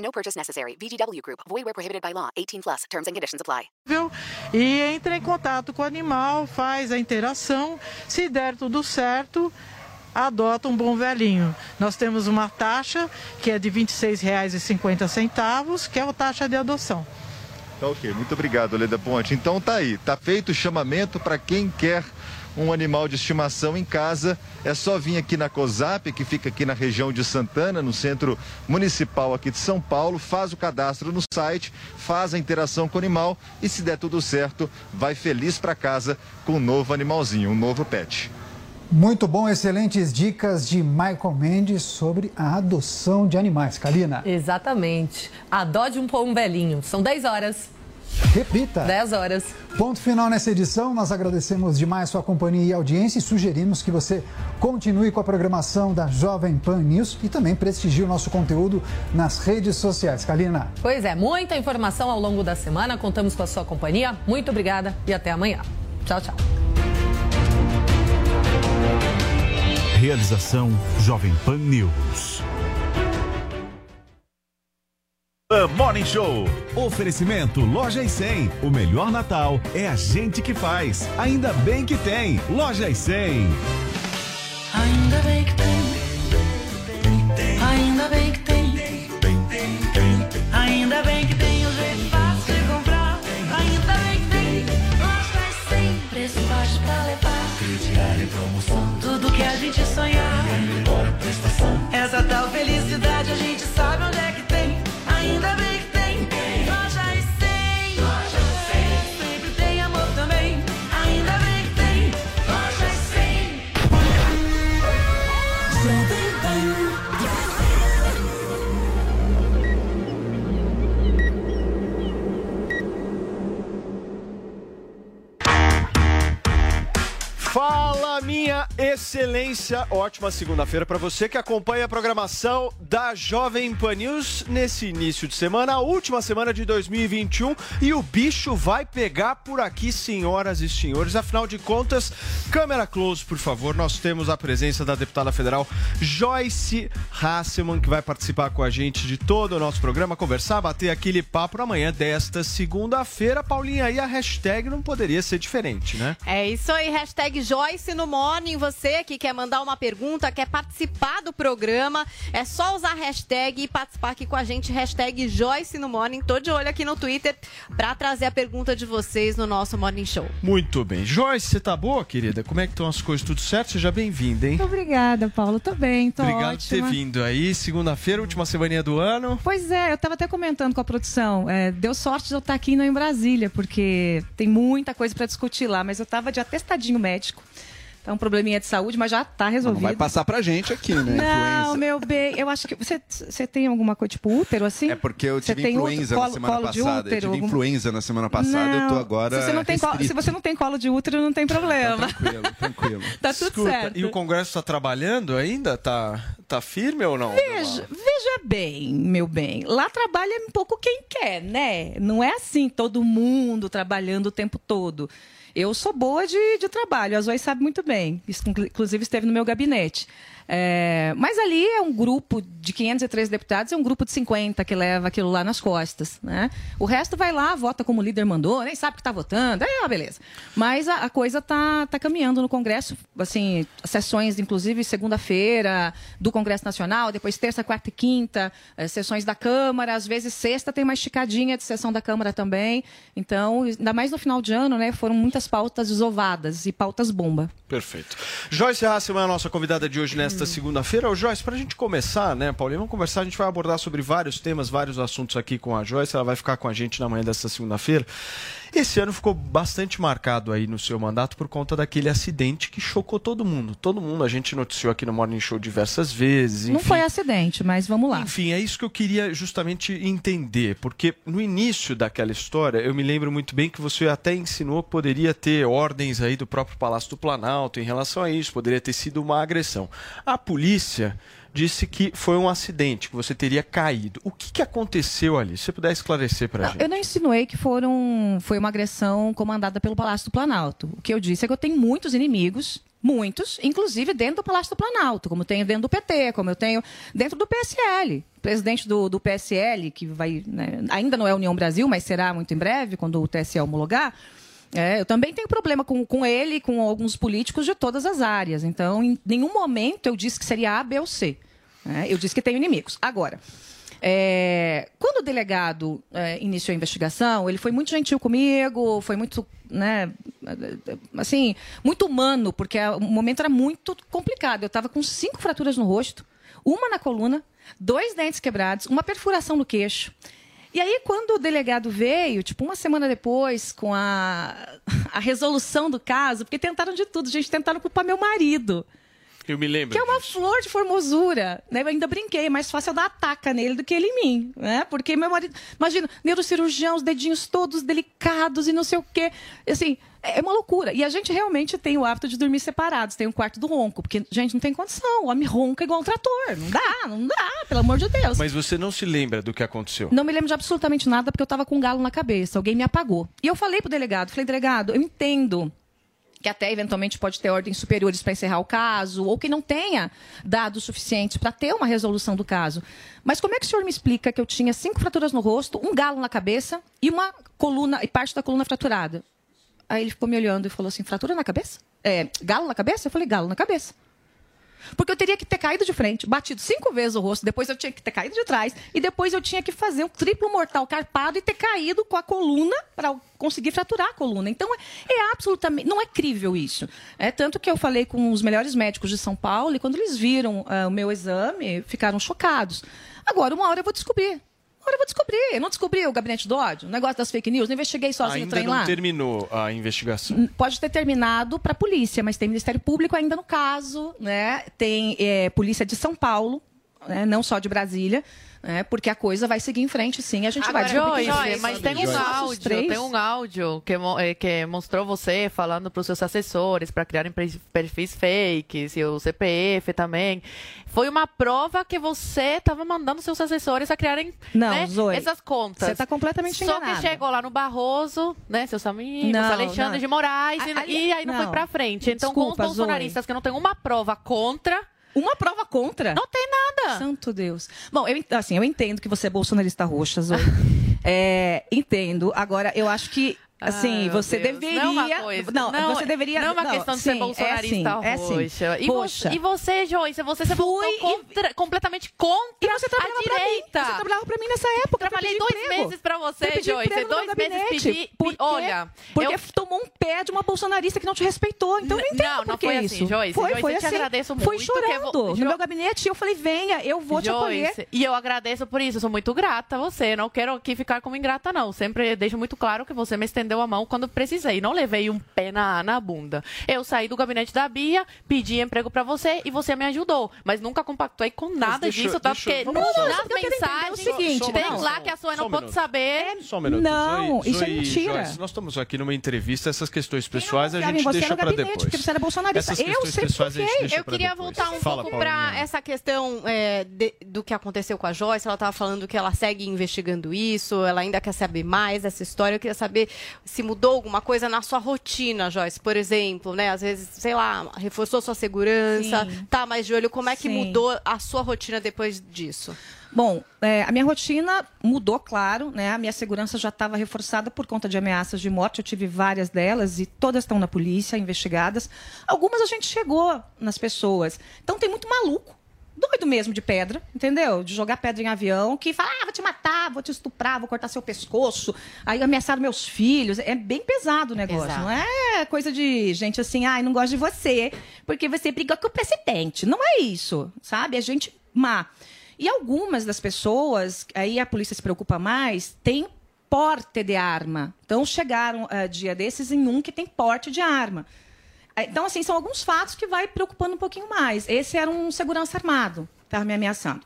No purchase necessary. VGW Group. Void where prohibited by law. 18 plus. Terms and conditions apply. Viu? E entra em contato com o animal, faz a interação. Se der tudo certo, adota um bom velhinho. Nós temos uma taxa que é de R$ 26,50, que é a taxa de adoção. Tá ok, muito obrigado, Leda Ponte. Então tá aí, tá feito o chamamento para quem quer um animal de estimação em casa. É só vir aqui na COSAP, que fica aqui na região de Santana, no centro municipal aqui de São Paulo, faz o cadastro no site, faz a interação com o animal e se der tudo certo, vai feliz para casa com um novo animalzinho, um novo pet. Muito bom, excelentes dicas de Michael Mendes sobre a adoção de animais. Kalina. Exatamente. Adote um pão velhinho. São 10 horas. Repita. 10 horas. Ponto final nessa edição. Nós agradecemos demais sua companhia e audiência e sugerimos que você continue com a programação da Jovem Pan News e também prestigie o nosso conteúdo nas redes sociais. Kalina. Pois é, muita informação ao longo da semana. Contamos com a sua companhia. Muito obrigada e até amanhã. Tchau, tchau. Realização Jovem Pan News. The Morning Show. Oferecimento Loja e 100. O melhor Natal é a gente que faz. Ainda bem que tem. Loja e 100. Ainda bem que tem. Ainda bem que tem. Ainda bem que tem o jeito fácil de comprar. Ainda bem que tem. Loja e 100. Preço baixo pra levar. Crediário promoção. Tudo que a gente sonhar. Minha excelência! Ótima segunda-feira para você que acompanha a programação da Jovem Pan News nesse início de semana, a última semana de 2021. E o bicho vai pegar por aqui, senhoras e senhores. Afinal de contas, câmera close, por favor. Nós temos a presença da deputada federal Joyce Hasselman, que vai participar com a gente de todo o nosso programa, conversar, bater aquele papo amanhã desta segunda-feira. Paulinha, aí a hashtag não poderia ser diferente, né? É isso aí, hashtag Joyce no Morning. Você que quer mandar uma pergunta, quer participar do programa, é só usar a hashtag e participar aqui com a gente, hashtag Joyce no Morning. Tô de olho aqui no Twitter para trazer a pergunta de vocês no nosso Morning Show. Muito bem. Joyce, você tá boa, querida? Como é que estão as coisas? Tudo certo? Seja bem-vinda, hein? Muito obrigada, Paulo. Tô bem, tô Obrigado ótima. por ter vindo aí. Segunda-feira, última semaninha do ano. Pois é, eu tava até comentando com a produção. é, deu sorte de eu estar aqui não em Brasília, porque tem muita coisa para discutir lá, mas eu tava de atestadinho médico. Tá um probleminha de saúde, mas já tá Não resolvido. vai passar pra gente aqui, né? Não, influenza. meu bem, eu acho que você, você tem alguma coisa tipo útero assim? É porque eu Você tive tem influenza na colo- semana colo de passada. Eu útero, tive algum- influenza na semana passada, eu tô agora. se você, não tem colo, se você não tem colo de útero, não tem problema. Tranquilo, tranquilo. Tá tudo Escuta, certo. E o Congresso tá trabalhando ainda? Tá, tá firme ou não? Veja, veja bem, meu bem. Lá trabalha um pouco quem quer, né? Não é assim todo mundo trabalhando o tempo todo. Eu sou boa de, de trabalho, a Zoe sabe muito bem. Isso, inclu- inclusive, esteve no meu gabinete. É, mas ali é um grupo de 503 deputados, é um grupo de 50 que leva aquilo lá nas costas. Né? O resto vai lá, vota como o líder mandou, nem sabe que está votando, é uma beleza. Mas a, a coisa está tá caminhando no Congresso, assim, sessões, inclusive, segunda-feira do Congresso Nacional, depois terça, quarta e quinta, eh, sessões da Câmara, às vezes sexta tem uma esticadinha de sessão da Câmara também. Então, ainda mais no final de ano, né, foram muitas pautas desovadas e pautas bomba. Perfeito. Joyce Hasselman é a nossa convidada de hoje nesta desta segunda-feira. Ô, Joyce, para a gente começar, né, Paulinho, vamos conversar. A gente vai abordar sobre vários temas, vários assuntos aqui com a Joyce. Ela vai ficar com a gente na manhã desta segunda-feira. Esse ano ficou bastante marcado aí no seu mandato por conta daquele acidente que chocou todo mundo. Todo mundo, a gente noticiou aqui no Morning Show diversas vezes. Não enfim. foi acidente, mas vamos lá. Enfim, é isso que eu queria justamente entender, porque no início daquela história, eu me lembro muito bem que você até insinuou que poderia ter ordens aí do próprio Palácio do Planalto em relação a isso, poderia ter sido uma agressão. A polícia disse que foi um acidente, que você teria caído. O que, que aconteceu ali? Se você puder esclarecer para gente. eu não insinuei que foram, foi uma agressão comandada pelo Palácio do Planalto. O que eu disse é que eu tenho muitos inimigos, muitos, inclusive dentro do Palácio do Planalto, como eu tenho dentro do PT, como eu tenho dentro do PSL. O presidente do, do PSL, que vai, né, ainda não é União Brasil, mas será muito em breve, quando o TSE homologar, é, eu também tenho problema com, com ele com alguns políticos de todas as áreas. Então, em nenhum momento eu disse que seria A, B ou C. né? eu disse que tenho inimigos. Agora, é, quando o delegado é, iniciou a investigação, ele foi muito gentil comigo, foi muito, né, assim, muito humano, porque o momento era muito complicado. Eu estava com cinco fraturas no rosto, uma na coluna, dois dentes quebrados, uma perfuração no queixo. E aí, quando o delegado veio, tipo, uma semana depois, com a, a resolução do caso, porque tentaram de tudo, gente, tentaram culpar meu marido. Eu me lembro. Que é uma flor de formosura. Né? Eu ainda brinquei, é mais fácil eu dar ataca nele do que ele em mim. Né? Porque meu marido. Imagina, neurocirurgião, os dedinhos todos delicados e não sei o quê. Assim, é uma loucura. E a gente realmente tem o hábito de dormir separados. Tem um quarto do ronco. Porque, gente, não tem condição. O homem ronca igual um trator. Não dá, não dá, pelo amor de Deus. Mas você não se lembra do que aconteceu? Não me lembro de absolutamente nada porque eu estava com um galo na cabeça. Alguém me apagou. E eu falei pro delegado, falei, delegado, eu entendo que até eventualmente pode ter ordens superiores para encerrar o caso, ou que não tenha dados suficientes para ter uma resolução do caso. Mas como é que o senhor me explica que eu tinha cinco fraturas no rosto, um galo na cabeça e uma coluna e parte da coluna fraturada? Aí ele ficou me olhando e falou assim: fratura na cabeça? É, galo na cabeça? Eu falei, galo na cabeça. Porque eu teria que ter caído de frente, batido cinco vezes o rosto, depois eu tinha que ter caído de trás, e depois eu tinha que fazer um triplo mortal carpado e ter caído com a coluna para conseguir fraturar a coluna. Então é, é absolutamente. Não é crível isso. É tanto que eu falei com os melhores médicos de São Paulo e quando eles viram ah, o meu exame, ficaram chocados. Agora, uma hora eu vou descobrir. Uma hora eu vou descobrir. Eu não descobri o gabinete do ódio, o negócio das fake news, não investiguei sozinho o Ainda trem não lá. terminou a investigação. Pode ter terminado para a polícia, mas tem Ministério Público ainda no caso, né? Tem é, polícia de São Paulo, né? não só de Brasília, né? Porque a coisa vai seguir em frente, sim. A gente Agora, vai Joyce, quem mas tem um áudio, três. tem um áudio que, eh, que mostrou você falando para os seus assessores para criarem perfis fakes e o CPF também. Foi uma prova que você estava mandando seus assessores a criarem Não, né, Zoe, essas contas. você tá completamente Só enganada. que chegou lá no Barroso, né, seus amigos, Não, Alexandre não. de Moraes, e, Ali- e aí não, foi para frente. Então, com Desculpa, os bolsonaristas Zoe. que não tem uma prova contra... Uma prova contra? Não tem nada. Santo Deus. Bom, eu, assim, eu entendo que você é bolsonarista roxa, Zoe. É, entendo. Agora, eu acho que. Assim, meu você Deus. deveria. Não é uma coisa- Não, não, você deveria. Não é uma questão de ser sim, bolsonarista é sim, é sim. roxa. E, Poxa. e você, Joyce, você se voltou contra- completamente contra E você a pra mim. direita. Você trabalhava pra mim nessa época. Trabalhei dois emprego. meses pra você, Joyce. Dois meses pedi- Por quê? olha, Porque eu- tomou um pé de uma bolsonarista que não te respeitou. Então eu não entendo Não, não foi isso. assim, Joyce. Foi, Joyce, foi eu te assim. agradeço Foi muito eu chorando vou- no Jo- meu gabinete e eu falei, venha, eu vou te acolher. E eu agradeço por isso, eu sou muito grata a você. Não quero aqui ficar como ingrata, não. Sempre deixo muito claro que você me estendeu a mão quando precisei. Não levei um pé na, na bunda. Eu saí do gabinete da Bia, pedi emprego pra você e você me ajudou. Mas nunca compactuei com nada deixa- disso, tá? deixa- Porque no- só- nas entender mensagens o seguinte, tem não. lá que a sua Só não um pode minuto. saber. Só um minuto. Não, Zoe, isso é Zoe, mentira. Joyce, nós estamos aqui numa entrevista, essas questões pessoais a gente você deixa no para gabinete, depois. porque você era bolsonarista. Essas Eu questões sempre pessoais Eu queria depois. voltar um Fala, pouco para essa questão é, de- do que aconteceu com a Joyce. Ela estava falando que ela segue investigando isso, ela ainda quer saber mais dessa história. Eu queria saber se mudou alguma coisa na sua rotina, Joyce, por exemplo, né? Às vezes, sei lá, reforçou sua segurança, Sim. tá mais de olho. Como é que Sim. mudou a sua rotina depois disso? Bom, é, a minha rotina mudou, claro, né? A minha segurança já estava reforçada por conta de ameaças de morte. Eu tive várias delas e todas estão na polícia, investigadas. Algumas a gente chegou nas pessoas. Então tem muito maluco. Doido mesmo de pedra, entendeu? De jogar pedra em avião, que fala, ah, vou te matar, vou te estuprar, vou cortar seu pescoço. Aí ameaçaram meus filhos. É bem pesado o negócio, Pesado. não é coisa de gente assim, ai, não gosto de você, porque você brigou com o presidente. Não é isso, sabe? É gente má. E algumas das pessoas, aí a polícia se preocupa mais, tem porte de arma. Então chegaram ah, dia desses em um que tem porte de arma. Eh, Então, assim, são alguns fatos que vai preocupando um pouquinho mais. Esse era um segurança armado, estava me ameaçando.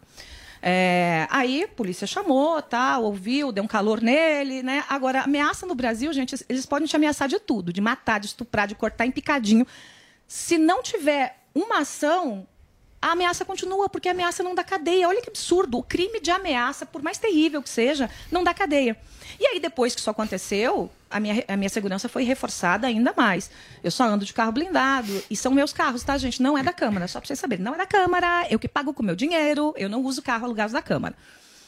É, aí a polícia chamou, tá, ouviu, deu um calor nele, né? Agora, ameaça no Brasil, gente, eles podem te ameaçar de tudo, de matar, de estuprar, de cortar em picadinho. Se não tiver uma ação, a ameaça continua, porque a ameaça não dá cadeia. Olha que absurdo. O crime de ameaça, por mais terrível que seja, não dá cadeia. E aí, depois que isso aconteceu, a minha, a minha segurança foi reforçada ainda mais. Eu só ando de carro blindado. E são meus carros, tá, gente? Não é da Câmara, só pra vocês saberem. Não é da Câmara, eu que pago com meu dinheiro, eu não uso carro alugado da Câmara.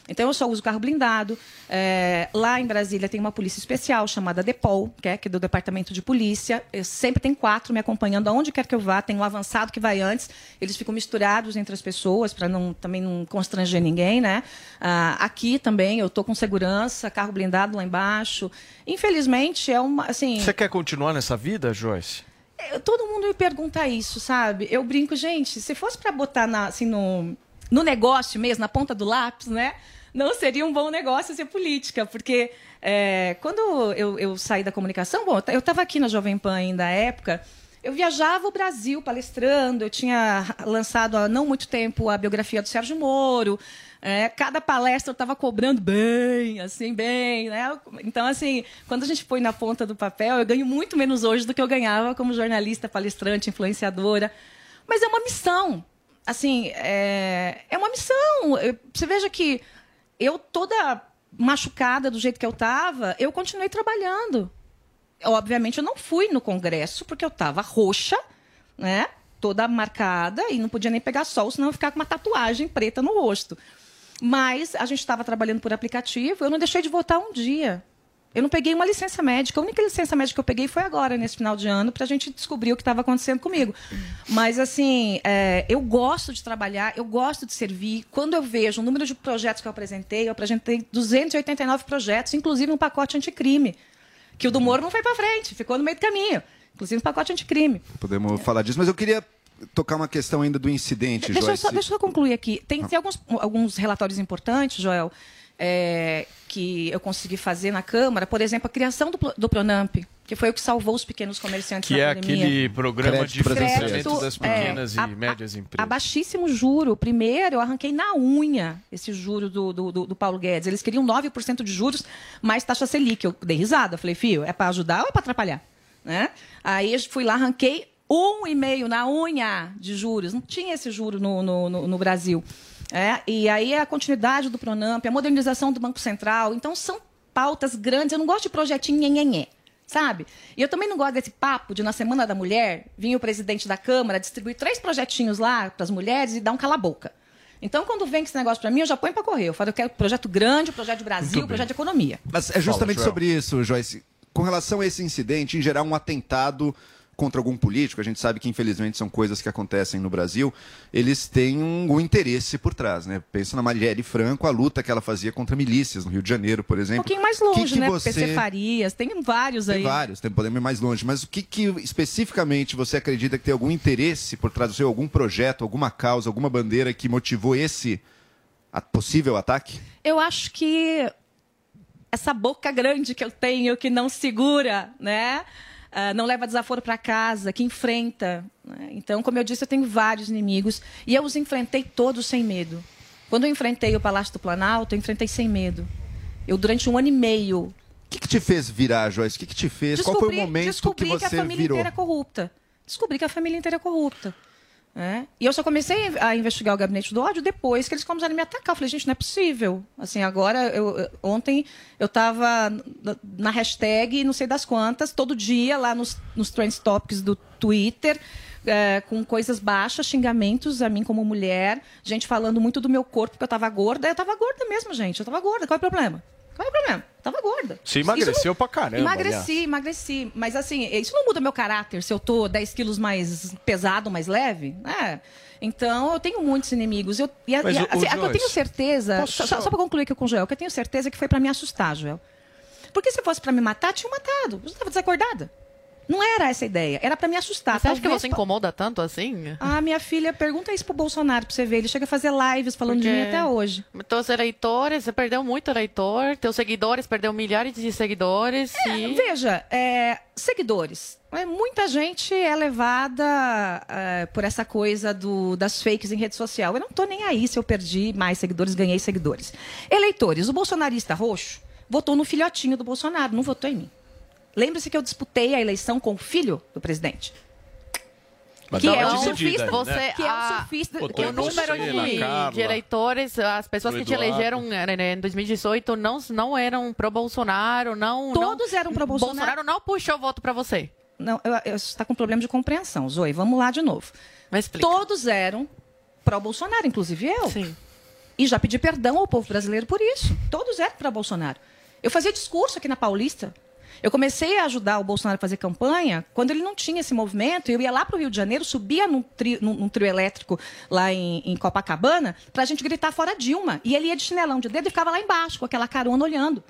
Então, eu só uso carro blindado. É, lá em Brasília tem uma polícia especial chamada DEPOL, que é, que é do Departamento de Polícia. Eu sempre tem quatro me acompanhando aonde quer que eu vá. Tem um avançado que vai antes. Eles ficam misturados entre as pessoas para não, também não constranger ninguém, né? Ah, aqui também eu estou com segurança, carro blindado lá embaixo. Infelizmente, é uma... Assim, Você quer continuar nessa vida, Joyce? eu- todo mundo me pergunta isso, sabe? Eu brinco, gente, se fosse para botar na, assim, no, no negócio mesmo, na ponta do lápis, né? Não seria um bom negócio ser política, porque é, quando eu, eu saí da comunicação, bom, eu estava aqui na Jovem Pan ainda à época, eu viajava o Brasil palestrando, eu tinha lançado há não muito tempo a biografia do Sérgio Moro, é, cada palestra eu estava cobrando bem, assim, bem, né? Então, assim, quando a gente põe na ponta do papel, eu ganho muito menos hoje do que eu ganhava como jornalista, palestrante, influenciadora. Mas é uma missão. Assim, é, é uma missão. Você veja que eu, toda machucada do jeito que eu estava, eu continuei trabalhando. Obviamente, eu não fui no Congresso, porque eu estava roxa, né? Toda marcada e não podia nem pegar sol, senão eu ficar com uma tatuagem preta no rosto. Mas a gente estava trabalhando por aplicativo, eu não deixei de votar um dia. Eu não peguei uma licença médica. A única licença médica que eu peguei foi agora, nesse final de ano, para a gente descobrir o que estava acontecendo comigo. Mas, assim, é, eu gosto de trabalhar, eu gosto de servir. Quando eu vejo o número de projetos que eu apresentei, eu apresentei 289 projetos, inclusive um pacote anticrime. Que o do Moro não foi para frente, ficou no meio do caminho. Inclusive um pacote anticrime. Podemos falar disso, mas eu queria tocar uma questão ainda do incidente, Deixa eu, Joyce. só, deixa eu concluir aqui. Tem, tem alguns, alguns relatórios importantes, Joel, é, que eu consegui fazer na Câmara. Por exemplo, a criação do, do Pronamp, que foi o que salvou os pequenos comerciantes Que na é pandemia. aquele programa de financiamento das é, pequenas a- e médias a empresas. baixíssimo juro. Primeiro, eu arranquei na unha esse juro do, do, do- do Paulo Guedes. Eles queriam 9% de juros, mais taxa Selic. Eu dei risada. Eu falei, filho, é para ajudar ou é para atrapalhar? Né? Aí eu fui lá, arranquei um e meio na unha de juros. Não tinha esse juro no, no, no- no Brasil. É, e aí a continuidade do Pronamp, a modernização do Banco Central. Então, são pautas grandes. Eu não gosto de projetinho nhenhenhé. Sabe? E eu também não gosto desse papo de, na Semana da Mulher, vir o presidente da Câmara distribuir três projetinhos lá para as mulheres e dar um cala-boca. Então, quando vem com esse negócio para mim, eu já ponho para correr. Eu falo, eu quero projeto grande, projeto de Brasil, projeto de economia. Mas é justamente Fala, sobre isso, Joyce. Com relação a esse incidente, em geral, um atentado contra algum político, a gente sabe que infelizmente são coisas que acontecem no Brasil, eles têm um, um interesse por trás, né? Pensa na Marielle Franco, a luta que ela fazia contra milícias no Rio de Janeiro, por Um exemplo. pouquinho mais Que longe, que né? você- PC Farias, tem vários Tem aí. vários, tem, podemos ir mais longe, mas o que, que especificamente você acredita que tem algum interesse por trás do seu, algum projeto, alguma causa, alguma bandeira que motivou esse possível ataque? Eu acho que essa boca grande que eu tenho, que não segura, né? Ah, não leva desaforo para casa, que enfrenta. né? Então, como eu disse, eu tenho vários inimigos e eu os enfrentei todos sem medo. Quando eu enfrentei o Palácio do Planalto, eu enfrentei sem medo. Eu, durante um ano e meio, O que, que te fez virar, Joyce? O que, que te fez? Qual foi o momento que descobri você a família virou? inteira é corrupta. Descobri que a família inteira é corrupta. Né? E eu só comecei a investigar o gabinete do ódio depois que eles começaram a me atacar. Eu falei, gente, não é possível. Assim, agora, eu, ontem eu estava na hashtag, não sei das quantas, todo dia lá nos, nos Trends Topics do Twitter, é, com coisas baixas, xingamentos a mim como mulher, gente falando muito do meu corpo, porque eu estava gorda. Eu estava gorda mesmo, gente. Eu estava gorda. Qual é o problema? Qual é o problema? Tava gorda. Você emagreceu não- pra caramba, Emagreci, aliás. emagreci. Mas assim, isso não muda meu caráter se eu tô 10 quilos mais pesado, mais leve, né? Então, eu tenho muitos inimigos. Eu, e, a- Mas e a- o- o assim, a que eu tenho certeza. Só, só- só, pra concluir aqui com o Joel, que eu tenho certeza que foi pra me assustar, Joel. Porque se fosse pra me matar, tinha matado. Eu estava desacordada. Não era essa a ideia. Era pra me assustar. Você acha que você incomoda tanto assim? Ah, minha filha, pergunta isso pro Bolsonaro pra você ver. Ele chega a fazer lives falando de mim Porque até hoje. Teus eleitores, você perdeu muito eleitor. Teus seguidores, perdeu milhares de seguidores. É, e... Veja, é, seguidores. É, Muita gente é levada é, por essa coisa do- das fakes em rede social. Eu não tô nem aí se eu perdi mais seguidores, ganhei seguidores. Eleitores, o bolsonarista roxo votou no filhotinho do Bolsonaro, não votou em mim. Lembre-se que eu disputei a eleição com o filho do presidente. Mas que é um dividida surfista, aí, Você, né? que é um a- surfista. O em número de, de eleitores, as pessoas que te elegeram né, em 2018 não, não eram pro Bolsonaro, não. Todos não, eram pro Bolsonaro. Bolsonaro não puxou voto pra você. Não, eu- eu- você está com problema de compreensão, Zoe. Vamos lá de novo. Mas Todos eram pró-Bolsonaro, inclusive eu. Sim. E já pedi perdão ao povo brasileiro por isso. Todos eram pró-Bolsonaro. Eu fazia discurso aqui na Paulista. Eu comecei a ajudar o Bolsonaro a fazer campanha quando ele não tinha esse movimento. Eu ia lá para o Rio de Janeiro, subia num, tri- num- num trio elétrico lá em, em Copacabana para a gente gritar fora Dilma. E ele ia de chinelão de dedo e ficava lá embaixo, com aquela carona olhando.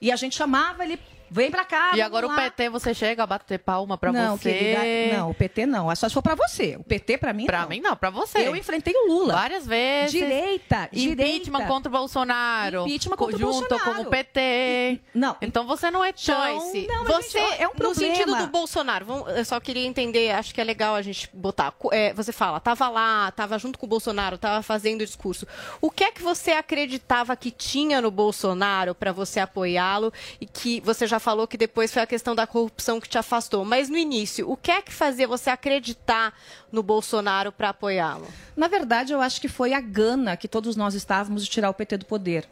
E a gente chamava ele, vem para cá. E agora o lá. PT, você chega a bater palma pra não, você. querida, não, o PT não. É só se for pra você. O PT, pra mim, Pra não. mim não, pra você. Eu enfrentei o Lula. Várias vezes. Direita, Impeachment direita. contra o Bolsonaro. Impeachment contra o junto Bolsonaro. com o PT. Não. Então você não é tão... Joyce, Não, você, gente, é um no problema. sentido do Bolsonaro, eu só queria entender, acho que é legal a gente botar. é, você fala, tava lá, tava junto com o Bolsonaro, tava fazendo o discurso. O que é que você acreditava que tinha no Bolsonaro para você apoiá-lo e que você já falou que depois foi a questão da corrupção que te afastou, mas no início, o que é que fazia você acreditar no Bolsonaro para apoiá-lo? Na verdade, eu acho que foi a gana que todos nós estávamos de tirar o PT do poder.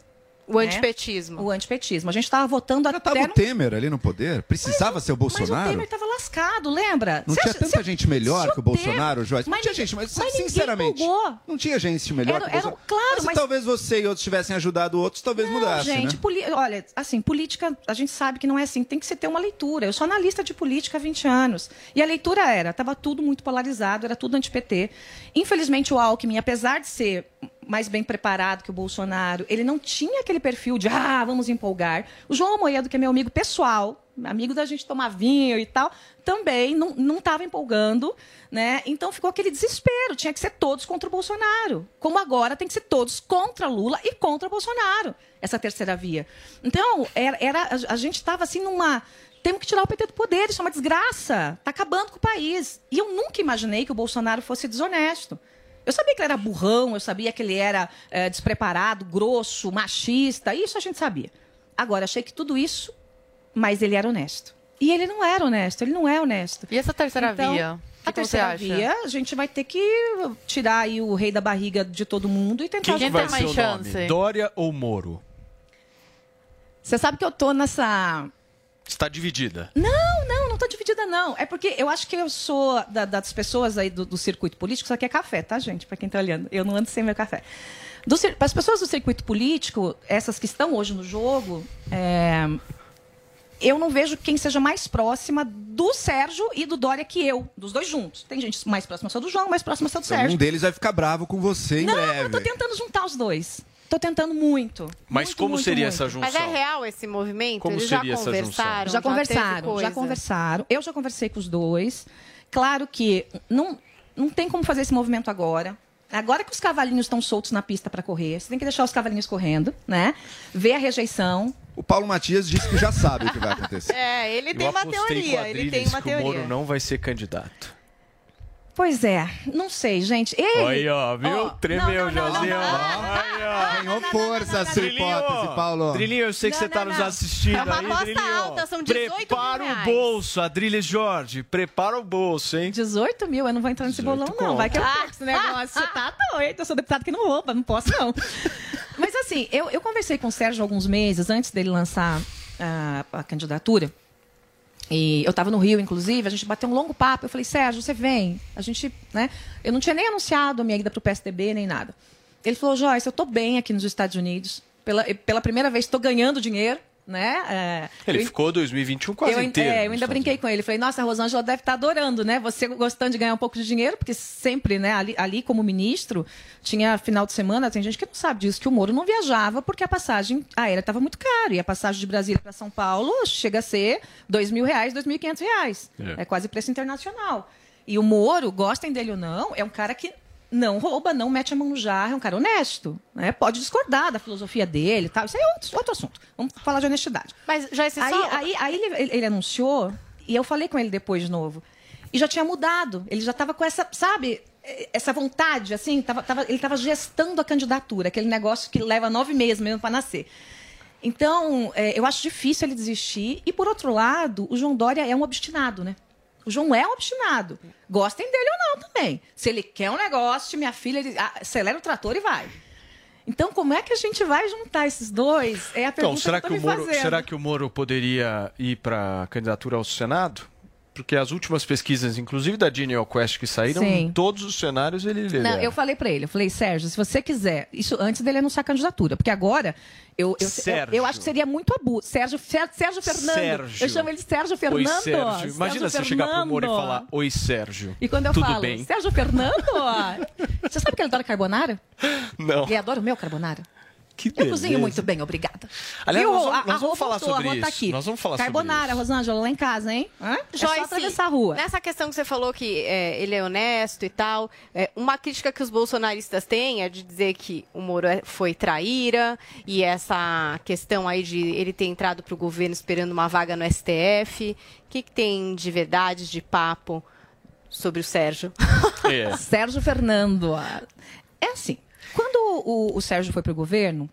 O antipetismo. O antipetismo. A gente estava votando Já até... tava o no- Temer ali no poder? Precisava ser o Mas o Bolsonaro? Temer estava lascado, lembra? Não Você tinha acha- tanta se- gente melhor que o Bolsonaro, Joyce? Não Mas tinha gente, mas, mas sinceramente, não tinha gente melhor Era- que o era- Bolsonaro. claro, mas, mas- talvez você e outros tivessem ajudado outros, talvez mudasse, gente, né? poli- olha, assim, política, a gente sabe que não é assim, tem que se ter uma leitura. Eu sou analista de política há 20 anos. E a leitura era, estava tudo muito polarizado, era tudo anti-PT. Infelizmente, o Alckmin, apesar de ser mais bem preparado que o Bolsonaro, ele não tinha aquele perfil de, ah, vamos empolgar. O João Amoedo, que é meu amigo pessoal, amigo da gente tomar vinho e tal, também não estava empolgando, né? Então ficou aquele desespero, tinha que ser todos contra o Bolsonaro. Como agora tem que ser todos contra Lula e contra Bolsonaro, essa terceira via. Então, era, era- a, a gente estava assim numa. Temos que tirar o PT do poder, isso é uma desgraça. Está acabando com o país. E eu nunca imaginei que o Bolsonaro fosse desonesto. Eu sabia que ele era burrão, eu sabia que ele era eh, despreparado, grosso, machista, isso a gente sabia. Agora, achei que tudo isso, mas ele era honesto. E ele não era honesto, ele não é honesto. E essa terceira Então, via? A que você terceira acha? via, a gente vai ter que tirar aí o rei da barriga de todo mundo e tentar Quem vai ser o nome? Dória ou Moro? Você sabe que eu tô nessa. Está dividida. Não, dividida, não. É porque eu acho que eu sou da- das pessoas aí do, do circuito político, isso aqui é café, tá, gente? Pra quem tá olhando. Eu não ando sem meu café. Do Para as pessoas do circuito político, essas que estão hoje no jogo, é, eu não vejo quem seja mais próxima do Sérgio e do Dória que eu, dos dois juntos. Tem gente mais próxima só do João, mais próxima só do Então, Sérgio. um deles vai ficar bravo com você em não, breve. eu tô tentando juntar os dois. Tô tentando muito. Mas Muito, como muito, seria muito. essa junção? Mas é real esse movimento? Como Eles já seria essa junção? conversaram? Já teve conversaram, já conversaram. Eu já conversei com os dois. Claro que não, não tem como fazer esse movimento agora. Agora que os cavalinhos estão soltos na pista para correr, você tem que deixar os cavalinhos correndo, né? Ver a rejeição. O Paulo Matias disse que já sabe o que vai acontecer. É, ele tem Eu uma teoria. Ele tem uma que o Moro teoria. não vai ser candidato. Pois é, não sei, gente. Ele... Aí, ó, viu? Ó, Tremeu, Joãozinho. Ganhou força a sua hipótese, Paulo. Drilinho, eu sei que Não, você tá não, nos assistindo É uma aí, aposta Drilinho. alta, são 18 mil Prepara o bolso, Adriles Jorge. Prepara o bolso, hein? 18 mil, eu não vou entrar nesse 18 bolão, não. Vai que eu perco esse negócio. Você tá doido. Eu sou deputado que não rouba, não posso, não. Mas assim, eu, eu conversei com o Sérgio alguns meses, antes dele lançar ah, a candidatura. E eu estava no Rio, inclusive, a gente bateu um longo papo. Eu falei, Sérgio, você vem. A gente, né? Eu não tinha nem anunciado a minha ida para o PSDB, nem nada. Ele falou, Joyce, eu estou bem aqui nos Estados Unidos. Pela, pela primeira vez estou ganhando dinheiro, né? É, Ele eu- ficou 2021 quase eu, inteiro. é, eu ainda brinquei com ele. Falei, nossa, a Rosângela deve estar adorando, né? Você gostando de ganhar um pouco de dinheiro, porque sempre, né, ali, ali como ministro, tinha final de semana, tem gente que não sabe disso, que o Moro não viajava porque a passagem aérea estava muito cara. E a passagem de Brasília para São Paulo chega a ser dois mil reais, dois mil e quinhentos reais. É. É quase preço internacional. E o Moro, gostem dele ou não, é um cara que não rouba, não mete a mão no jarro, é um cara honesto. Né? Pode discordar da filosofia dele tal. Isso aí é outro, outro assunto. Vamos falar de honestidade. Mas, Joyce, aí, só- aí, aí ele, ele- anunciou, e eu falei com ele depois de novo. E já tinha mudado. Ele já estava com essa, sabe, essa vontade, assim, tava, tava- ele estava gestando a candidatura, aquele negócio que leva nove meses mesmo para nascer. Então, eh, eu acho difícil ele desistir. E, por outro lado, o João Dória é um obstinado, né? O João é obstinado. Gostem dele ou não também. Se ele quer um negócio, minha filha, ele ah, acelera o trator e vai. Então, como é que a gente vai juntar esses dois? É a pergunta Então, será que, que, eu o tô me Moro, fazendo. será que o Moro poderia ir para candidatura ao Senado? Porque as últimas pesquisas, inclusive da Genial Quest, que saíram, Sim. em todos os cenários ele lidera. Não, eu falei pra ele, eu falei, Sérgio, se você quiser, isso antes dele anunciar a candidatura, porque agora eu, eu, eu, Sérgio. eu acho que seria muito abuso. Sérgio, Sérgio Fernando. Sérgio. Eu chamo ele de Sérgio Oi, Fernando. Sérgio. Imagina Sérgio você chegar pro Moro e Fernando. falar, Oi, Sérgio. E quando eu Tudo falo, bem? Sérgio Fernando, você sabe que ele adora carbonara? Não. Ele adora o meu carbonara. Que Eu beleza. cozinho muito bem, obrigada. Aliás, Viu? nós vamos- A- nós a vamos falar voltou, a sobre tá isso. aqui. Nós vamos falar sobre Carbonara, Rosângela, lá em casa, hein? Hã? É só Joyce, atravessar a rua. nessa questão que você falou que é, ele é honesto e tal, é, uma crítica que os bolsonaristas têm é de dizer que o Moro é- foi traíra e essa questão aí de ele ter entrado para o governo esperando uma vaga no STF. O que, que tem de verdade, de papo sobre o Sérgio? É. Sérgio Fernando. É assim, quando o, o Sérgio foi para o governo,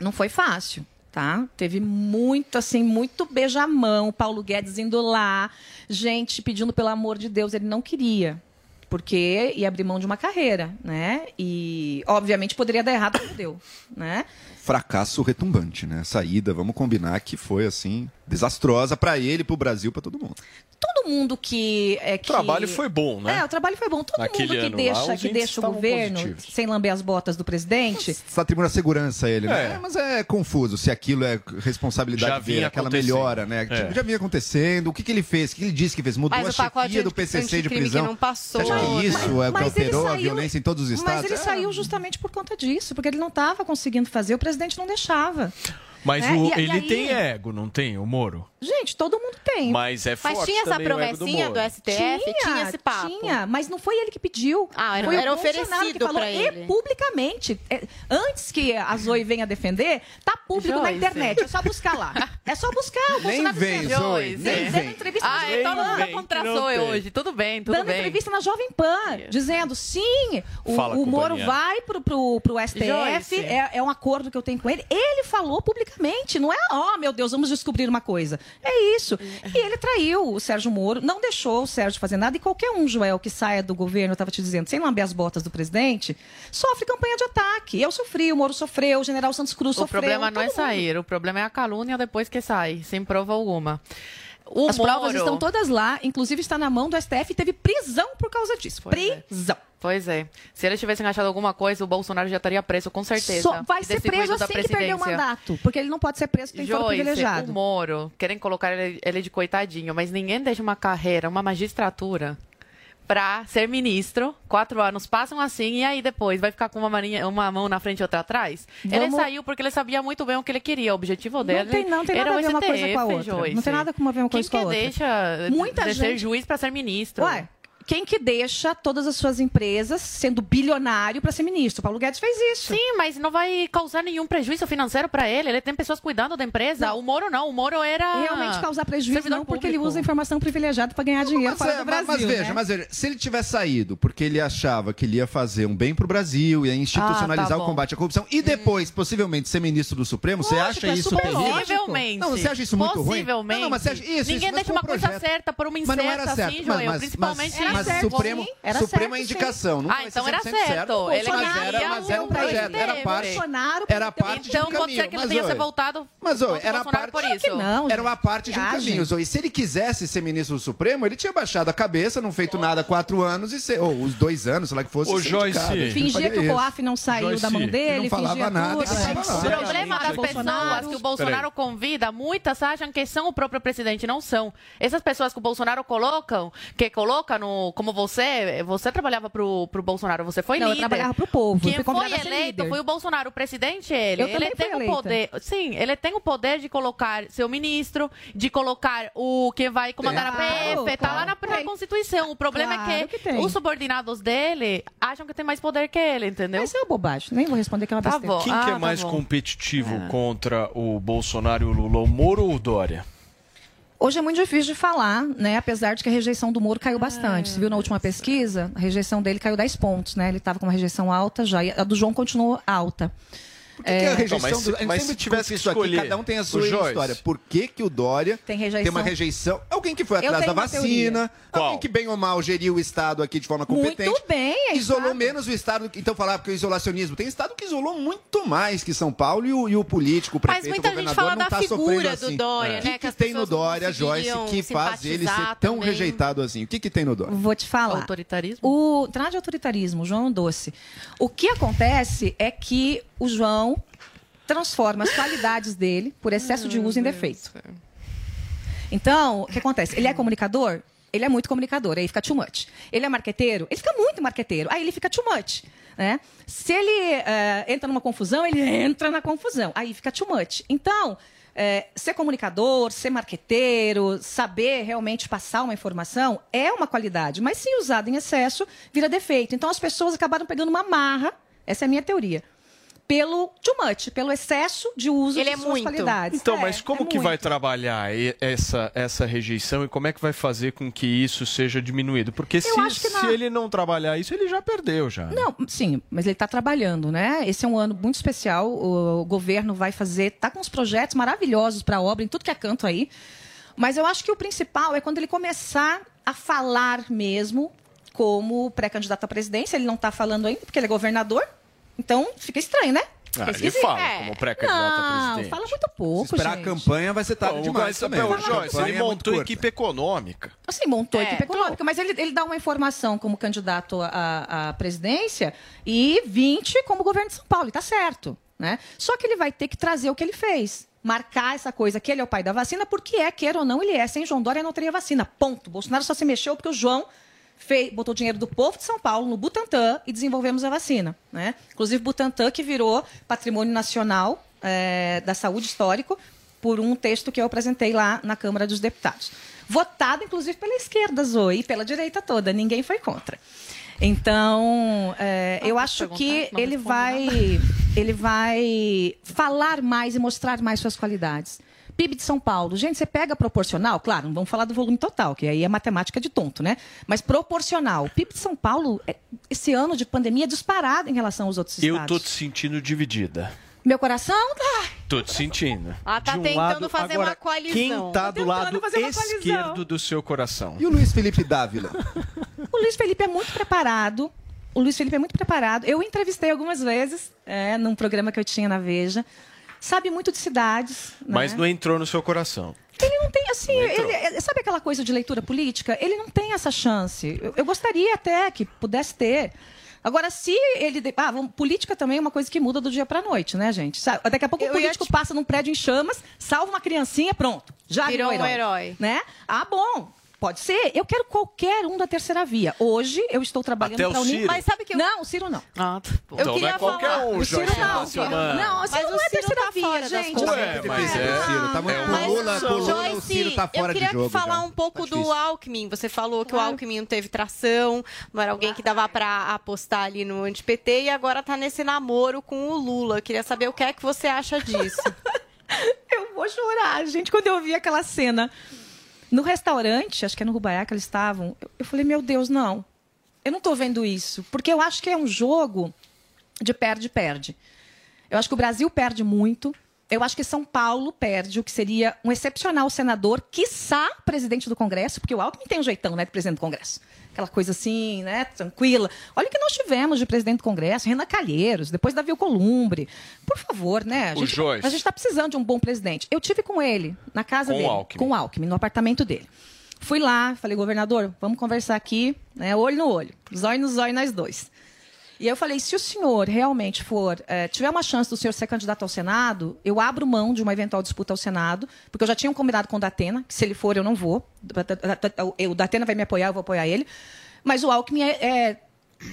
não foi fácil, tá? Teve muito, assim, muito beijamão, Paulo Guedes indo lá, gente pedindo pelo amor de Deus, ele não queria. Porque ia abrir mão de uma carreira, né? E, obviamente, poderia dar errado, como deu, né? Fracasso retumbante, né? A saída, vamos combinar que foi assim desastrosa para ele, para o Brasil, para todo mundo. Todo mundo que... É, que... O trabalho foi bom, né? É, o trabalho foi bom. Todo Naquele mundo que lá, deixa, os que deixa o governo positivos. sem lamber as botas do presidente... Está atribuindo a segurança a ele, né? É. É, mas é confuso se aquilo é responsabilidade dele, aquela melhora, né? É. Tipo, já vinha acontecendo. O que, que ele fez? O que ele disse que fez? Mudou Mas a chefia do PCC de anticrime que prisão. não passou. Você acha que isso é o que Mas alterou a saiu- violência em todos os estados? Mas ele É. saiu justamente por conta disso, porque ele não estava conseguindo fazer, o presidente não deixava. Mas né? o- E- e ele aí- tem ego, não tem, o Moro? Gente, todo mundo tem. Mas é forte Mas tinha essa o do promessinha do, Moro. STF? Tinha, esse papo? Tinha, mas não foi ele que pediu. Ah, era- foi o era Bolsonaro oferecido que falou, ele. E publicamente. É, antes que a Zoe venha defender, tá público na Joyce. internet. É só buscar lá. É só buscar. O Nem Bolsonaro vem, dizendo- Zoe, nem Dando vem. entrevista na Ah, Jovem Pan. vem, contra a não Zoe tem. hoje. Tudo bem, tudo dando bem. entrevista na Jovem Pan, dizendo sim, o, Fala, o Moro vai pro, pro, pro STF, é, é um acordo que eu tenho com ele. Ele falou publicamente, não é, ó, meu Deus, vamos descobrir uma coisa. É isso. E ele traiu o Sérgio Moro, não deixou o Sérgio fazer nada. E qualquer um, Joel, que saia do governo, eu estava te dizendo, sem lamber as botas do presidente, sofre campanha de ataque. Eu sofri, o Moro sofreu, o general Santos Cruz O sofreu. problema não é mundo. sair, o problema é a calúnia depois que sai, sem prova alguma. O As provas Moro- estão todas lá, inclusive está na mão do STF e teve prisão por causa disso. prisão. Pois é. Se eles tivessem achado alguma coisa, o Bolsonaro já estaria preso, com certeza. Só vai ser preso assim que perder o mandato. Porque ele não pode ser preso sem foro privilegiado. o Moro, querem colocar ele, ele de coitadinho, mas ninguém deixa uma carreira, uma magistratura pra ser ministro. Quatro anos passam assim e aí depois vai ficar com uma, maninha- uma mão na frente e outra atrás? Ele Vamos- saiu porque ele sabia muito bem o que ele queria. O objetivo dele Não tem, não tem nada a ver uma coisa com a outra. Não tem nada a ver uma coisa Quem com a outra. deixa Muita de ser gente- juiz pra ser ministro? Ué, quem que deixa todas as suas empresas sendo bilionário para ser ministro? Paulo Guedes fez isso. Sim, mas não vai causar nenhum prejuízo financeiro pra ele. Ele tem pessoas cuidando da empresa. O Moro não. O Moro era. Realmente causar prejuízo servidor não, porque ele público. usa informação privilegiada para ganhar dinheiro Mas, fora é, do Brasil. mas veja, né? mas veja, se ele tivesse saído porque ele achava que ele ia fazer um bem pro Brasil, ia institucionalizar Ah, tá o combate à corrupção e depois, possivelmente, ser ministro do Supremo, você Lógico, acha é isso terrível? Possivelmente. Não, você acha isso muito ruim? Possivelmente. Não, não, mas você acha- isso, Ninguém isso, deixa um uma coisa projeto. certa por uma Mas não incerta era certo. assim, Joel. mas- principalmente mas- mas certo, Supremo. Era Supremo é certo, sim. indicação. Nunca Ah, então era 100% certo. Ele mas era, mas era um o projeto. Era parte, Bolsonaro era parte Então de um pode caminho. ser que ele mas, tenha se voltado Mas, Zoe, contra o era parte, por isso. não, era uma parte de um caminho. Zoe. Se ele quisesse ser ministro do Supremo, ele tinha baixado a cabeça, não feito nada há quatro anos, e ser, ou os dois anos, sei lá que fosse. Ô, ser Joyce, Fingia que o. COAF não saiu da mão dele, não falava fingia nada, tudo. é, nada. O problema das Bolsonaro. pessoas que o Bolsonaro convida, muitas acham que são o próprio presidente, não são. Essas pessoas que o Bolsonaro colocam, que coloca no, como você, você trabalhava pro, pro Bolsonaro, você foi Não, eu líder. trabalhava pro povo, eu Quem fui foi eleito foi o Bolsonaro, o presidente ele. Eu ele fui tem o poder, sim, ele tem o poder de colocar seu ministro, de colocar o quem vai comandar a Claro, PF, tá lá na, Constituição. O problema Claro é que que, tem. os subordinados dele acham que tem mais poder que ele, entendeu? Mas é uma bobagem, nem vou responder que é uma Tá besteira. bom. Quem Ah, que é tá mais bom. competitivo contra o Bolsonaro e o Lula, o Moro ou o Dória? Hoje é muito difícil de falar, né? Apesar de que a rejeição do Moro caiu bastante. Você viu na última pesquisa? A rejeição dele caiu 10 pontos, né? Ele estava com uma rejeição alta já. E a do João continuou alta. Por que, que a rejeição Então, mas se- do... a gente mas sempre se tivesse que isso aqui, cada um tem a o sua história. Por que, que o Dória Tem rejeição. uma rejeição? Alguém que foi atrás da vacina, Qual? alguém que bem ou mal geriu o Estado aqui de forma Muito competente. bem, é Isolou Estado. menos o Estado. Então falava que o isolacionismo. Tem Estado que isolou muito mais que São Paulo e o, e o político, o Mas prefeito, muita o gente fala não da tá figura sofrendo do assim. Dória, O né, que, que que as tem no Dória, Joyce, que faz ele ser tão também. rejeitado assim? O que, que tem no Dória? Vou te falar. Autoritarismo? O nada de autoritarismo, João Doce. O que acontece é que o João transforma as qualidades dele por excesso de uso em defeito. Então, o que acontece? Ele é comunicador? Ele é muito comunicador, aí fica too much. Ele é marqueteiro? Ele fica muito marqueteiro, aí ele fica too much. Né? Se ele eh, entra numa confusão, ele entra na confusão, aí fica too much. Então, eh, ser comunicador, ser marqueteiro, saber realmente passar uma informação é uma qualidade, mas se usado em excesso, vira defeito. Então, as pessoas acabaram pegando uma marra, essa é a minha teoria, pelo too much, pelo excesso de uso Ele de é suas muito. qualidades. Então, É, mas como é que vai muito. trabalhar e- essa, essa rejeição e como é que vai fazer com que isso seja diminuído? Porque se, que se na- ele não trabalhar isso, ele já perdeu já. Não, sim, mas ele está trabalhando, né? Esse é um ano muito especial. O, governo vai fazer, tá com uns projetos maravilhosos para a obra, em tudo que é canto aí. Mas eu acho que o principal é quando ele começar a falar mesmo como pré-candidato à presidência. Ele não está falando ainda, porque ele é governador. Então fica estranho, né? Ah, ele fala É. como pré-candidato a Não, fala muito pouco, Se esperar gente. a campanha, vai ser tarde Bom, demais mas, também. Pô, A Joyce, ele é muito montou curta. equipe econômica. Assim, montou É, equipe econômica, mas ele, ele dá uma informação como candidato à, à presidência e 20 como governo de São Paulo, e tá certo. Né? Só que ele vai ter que trazer o que ele fez. Marcar essa coisa que ele é o pai da vacina, porque é, queira ou não, ele é. Sem João Dória não teria vacina. Ponto. Bolsonaro só se mexeu porque o João fez, botou dinheiro do povo de São Paulo no Butantan e desenvolvemos a vacina. Né? Inclusive, Butantan que virou patrimônio nacional eh, da saúde histórico por um texto que eu apresentei lá na Câmara dos Deputados. Votado, inclusive, pela esquerda, Zoe, e pela direita toda. Ninguém foi contra. Então, é, eu acho que ele vai, ele vai falar mais e mostrar mais suas qualidades. PIB de São Paulo. Gente, você pega proporcional, claro, não vamos falar do volume total, que aí é matemática de tonto, né? Mas proporcional. O PIB de São Paulo, é- esse ano de pandemia, é disparado em relação aos outros Eu estados. tô te sentindo dividida. Meu coração, tá. Tô te sentindo. Ah, tá De um tentando lado, fazer agora, uma coalizão. Quem tá do lado esquerdo do seu coração? E o Luiz Felipe Dávila? O Luiz Felipe é muito preparado. O Luiz Felipe é muito preparado. Eu entrevistei algumas vezes, é, num programa que eu tinha na Veja. Sabe muito de cidades. Mas né? não entrou no seu coração. Ele não tem, assim, Não ele- sabe aquela coisa de leitura política? Ele não tem essa chance. Eu, eu gostaria até que pudesse ter. Agora, se ele. de- Ah, vamos- política também é uma coisa que muda do dia para noite, né, gente? Sabe, Daqui a pouco o político passa num prédio em chamas, salva uma criancinha, pronto. Já Virou virou um herói. herói. Né? Ah, bom. Pode ser. Eu quero qualquer um da terceira via. Hoje eu estou trabalhando o para unir. Ciro? Mas sabe que eu- Não, o Ciro não. Ah, tá bom. Eu Então não queria é qualquer falar. um, O Ciro não. Não, o Ciro o não é Ciro terceira tá via, gente. Ué, mas É, é... Ciro, tá muito é Mas, Lula. Lula, o Ciro tá fora eu queria de jogo falar já. um pouco Tá do. Alckmin. Você falou que o Alckmin não teve tração, não era alguém que dava pra apostar ali no anti-PT e agora tá nesse namoro com o Lula. Eu queria saber o que é que você acha disso. Eu vou chorar, gente, quando eu vi aquela cena no restaurante, acho que é no Rubaiá que eles estavam, eu, eu falei, meu Deus, não. Eu não tô vendo isso, porque eu acho que é um jogo de perde-perde. Eu acho que o Brasil perde muito. Eu acho que São Paulo perde o que seria um excepcional senador, quiçá presidente do Congresso, porque o Alckmin tem um jeitão, né, de presidente do Congresso. Aquela coisa assim, né, tranquila. Olha o que nós tivemos de presidente do Congresso, Renan Calheiros, depois Davi Alcolumbre. Por favor, né? A O gente, Joyce. a gente está precisando de um bom presidente. Eu tive com ele, na casa Com o dele, Alckmin. com o Alckmin, no apartamento dele. Fui lá, falei, governador, vamos conversar aqui, né, olho no olho, zóio no zóio nós dois. E eu falei, se o senhor realmente for, eh, tiver uma chance do senhor ser candidato ao Senado, eu abro mão de uma eventual disputa ao Senado, porque eu já tinha um combinado com o Datena, que se ele for eu não vou. O Datena vai me apoiar, eu vou apoiar ele. Mas o Alckmin é- é-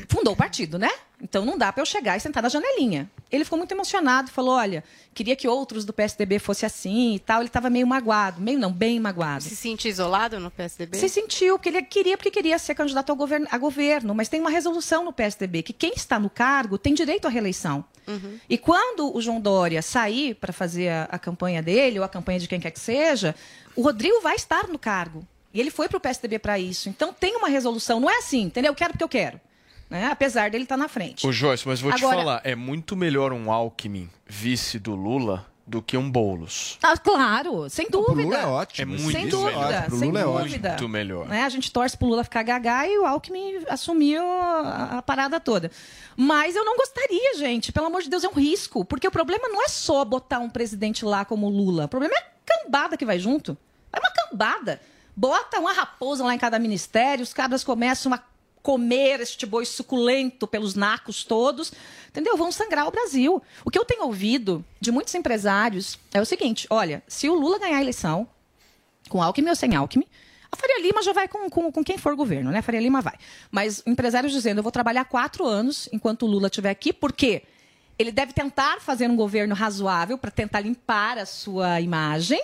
fundou o partido, né? Então não dá para eu chegar e sentar na janelinha. Ele ficou muito emocionado, falou: olha, queria que outros do PSDB fossem assim e tal. Ele estava meio magoado, meio não, bem magoado. Se sentiu isolado no PSDB? Se sentiu, porque ele queria, porque queria ser candidato ao governo, a governo, mas tem uma resolução no PSDB que quem está no cargo tem direito à reeleição. Uhum. E quando o João Dória sair para fazer a, a campanha dele, ou a campanha de quem quer que seja, o Rodrigo vai estar no cargo. E ele foi para o PSDB para isso. Então tem uma resolução. Não é assim, entendeu? Eu quero porque eu quero. Né? Apesar dele estar na frente. Ô Joyce, mas vou te Agora- falar, é muito melhor um Alckmin vice do Lula do que um Boulos. Ah, claro, sem dúvida. É muito sem melhor. dúvida, Pro sem Lula é dúvida. Muito melhor. Né? A gente torce pro Lula ficar gagá e o Alckmin assumiu a, a parada toda. Mas eu não gostaria, gente. Pelo amor de Deus, é um risco. Porque o problema não é só botar um presidente lá como o Lula. O problema é a cambada que vai junto. É uma cambada. Bota uma raposa lá em cada ministério, os cabras começam a comer este boi suculento pelos nacos todos, entendeu? Vão sangrar o Brasil. O que eu tenho ouvido de muitos empresários é o seguinte: olha, se o Lula ganhar a eleição, com Alckmin ou sem Alckmin, a Faria Lima já vai com, com, com quem for governo, né? A Faria Lima vai. Mas empresários dizendo, eu vou trabalhar quatro anos enquanto o Lula estiver aqui, porque ele deve tentar fazer um governo razoável para tentar limpar a sua imagem,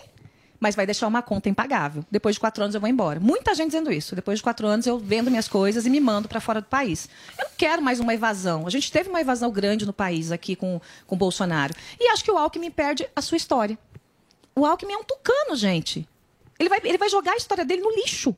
mas vai deixar uma conta impagável. Depois de quatro anos eu vou embora. Muita gente dizendo isso. Depois de quatro anos eu vendo minhas coisas e me mando para fora do país. Eu não quero mais uma evasão. A gente teve uma evasão grande no país aqui com, o Bolsonaro. E acho que o Alckmin perde a sua história. O Alckmin é um tucano, gente. Ele vai, ele vai jogar a história dele no lixo.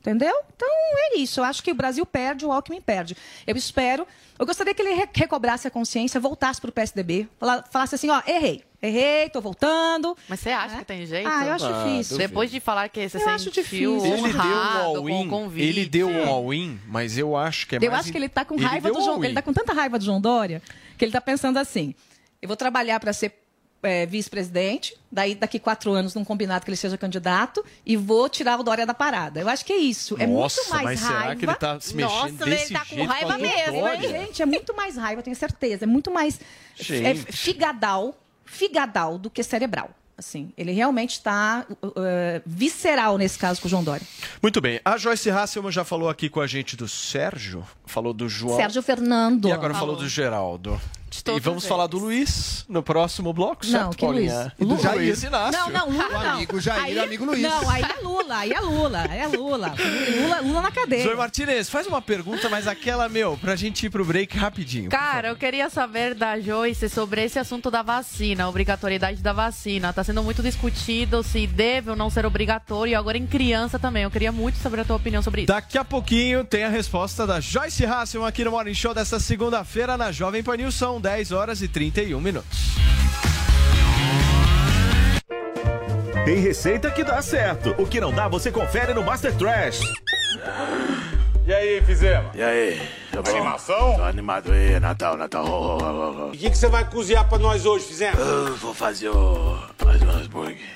Entendeu? Então é isso. Eu acho que o Brasil perde, o Alckmin perde. Eu espero. Eu gostaria que ele re- recobrasse a consciência, voltasse para o PSDB, fala- falasse assim: ó, errei. Errei, tô voltando. Mas você acha que tem jeito? Ah, eu acho difícil. Depois de falar que você Eu acho difícil. Ele deu um honrado com o all-in, convite. ele deu um all-in, mas eu acho que é eu mais... acho que ele tá com raiva do João. Ele tá com tanta raiva do João Dória que ele tá pensando assim: eu vou trabalhar para ser é, vice-presidente, daí daqui quatro anos, num combinado que ele seja candidato, e vou tirar o Dória da parada. Eu acho que é isso. é Nossa, muito mais mas raiva. será que ele tá se mexendo Nossa, desse ele tá com jeito raiva mesmo, hein, gente? É muito mais raiva, eu tenho certeza. É muito mais é, figadal, figadal do que cerebral. Assim, ele realmente está uh, uh, visceral nesse caso com o João Dória. Muito bem. A Joyce Hasselman já falou aqui com a gente do Sérgio, falou do João. Sérgio Fernando. E agora falou do Geraldo. E todos vamos eles. falar do Luiz no próximo bloco, certo, Não, que Paulinha? Luiz? E do. Jair Inácio. Não, não, Lula O não. amigo Jair, aí, amigo Luiz. Não, aí é Lula, aí é Lula, é Lula. Lula, Lula na cadeia. Zoe Martinez, faz uma pergunta, mas aquela, meu, pra gente ir pro break rapidinho. Cara, eu queria saber da Joyce sobre esse assunto da vacina, a obrigatoriedade da vacina. Tá sendo muito discutido se deve ou não ser obrigatório, e agora em criança também. Eu queria muito saber a tua opinião sobre isso. Daqui a pouquinho tem a resposta da Joyce Hasselman aqui no Morning Show desta segunda-feira na Jovem Pan News. São 10 horas e 31 minutos. Tem receita que dá certo. O que não dá, você confere no Master Trash. E aí, fizemos? E aí, tá bom? Animação? Tô animado aí, Natal, Natal. O que, que você vai cozinhar pra nós hoje, fizemos? Eu vou fazer o... mais um hambúrguer.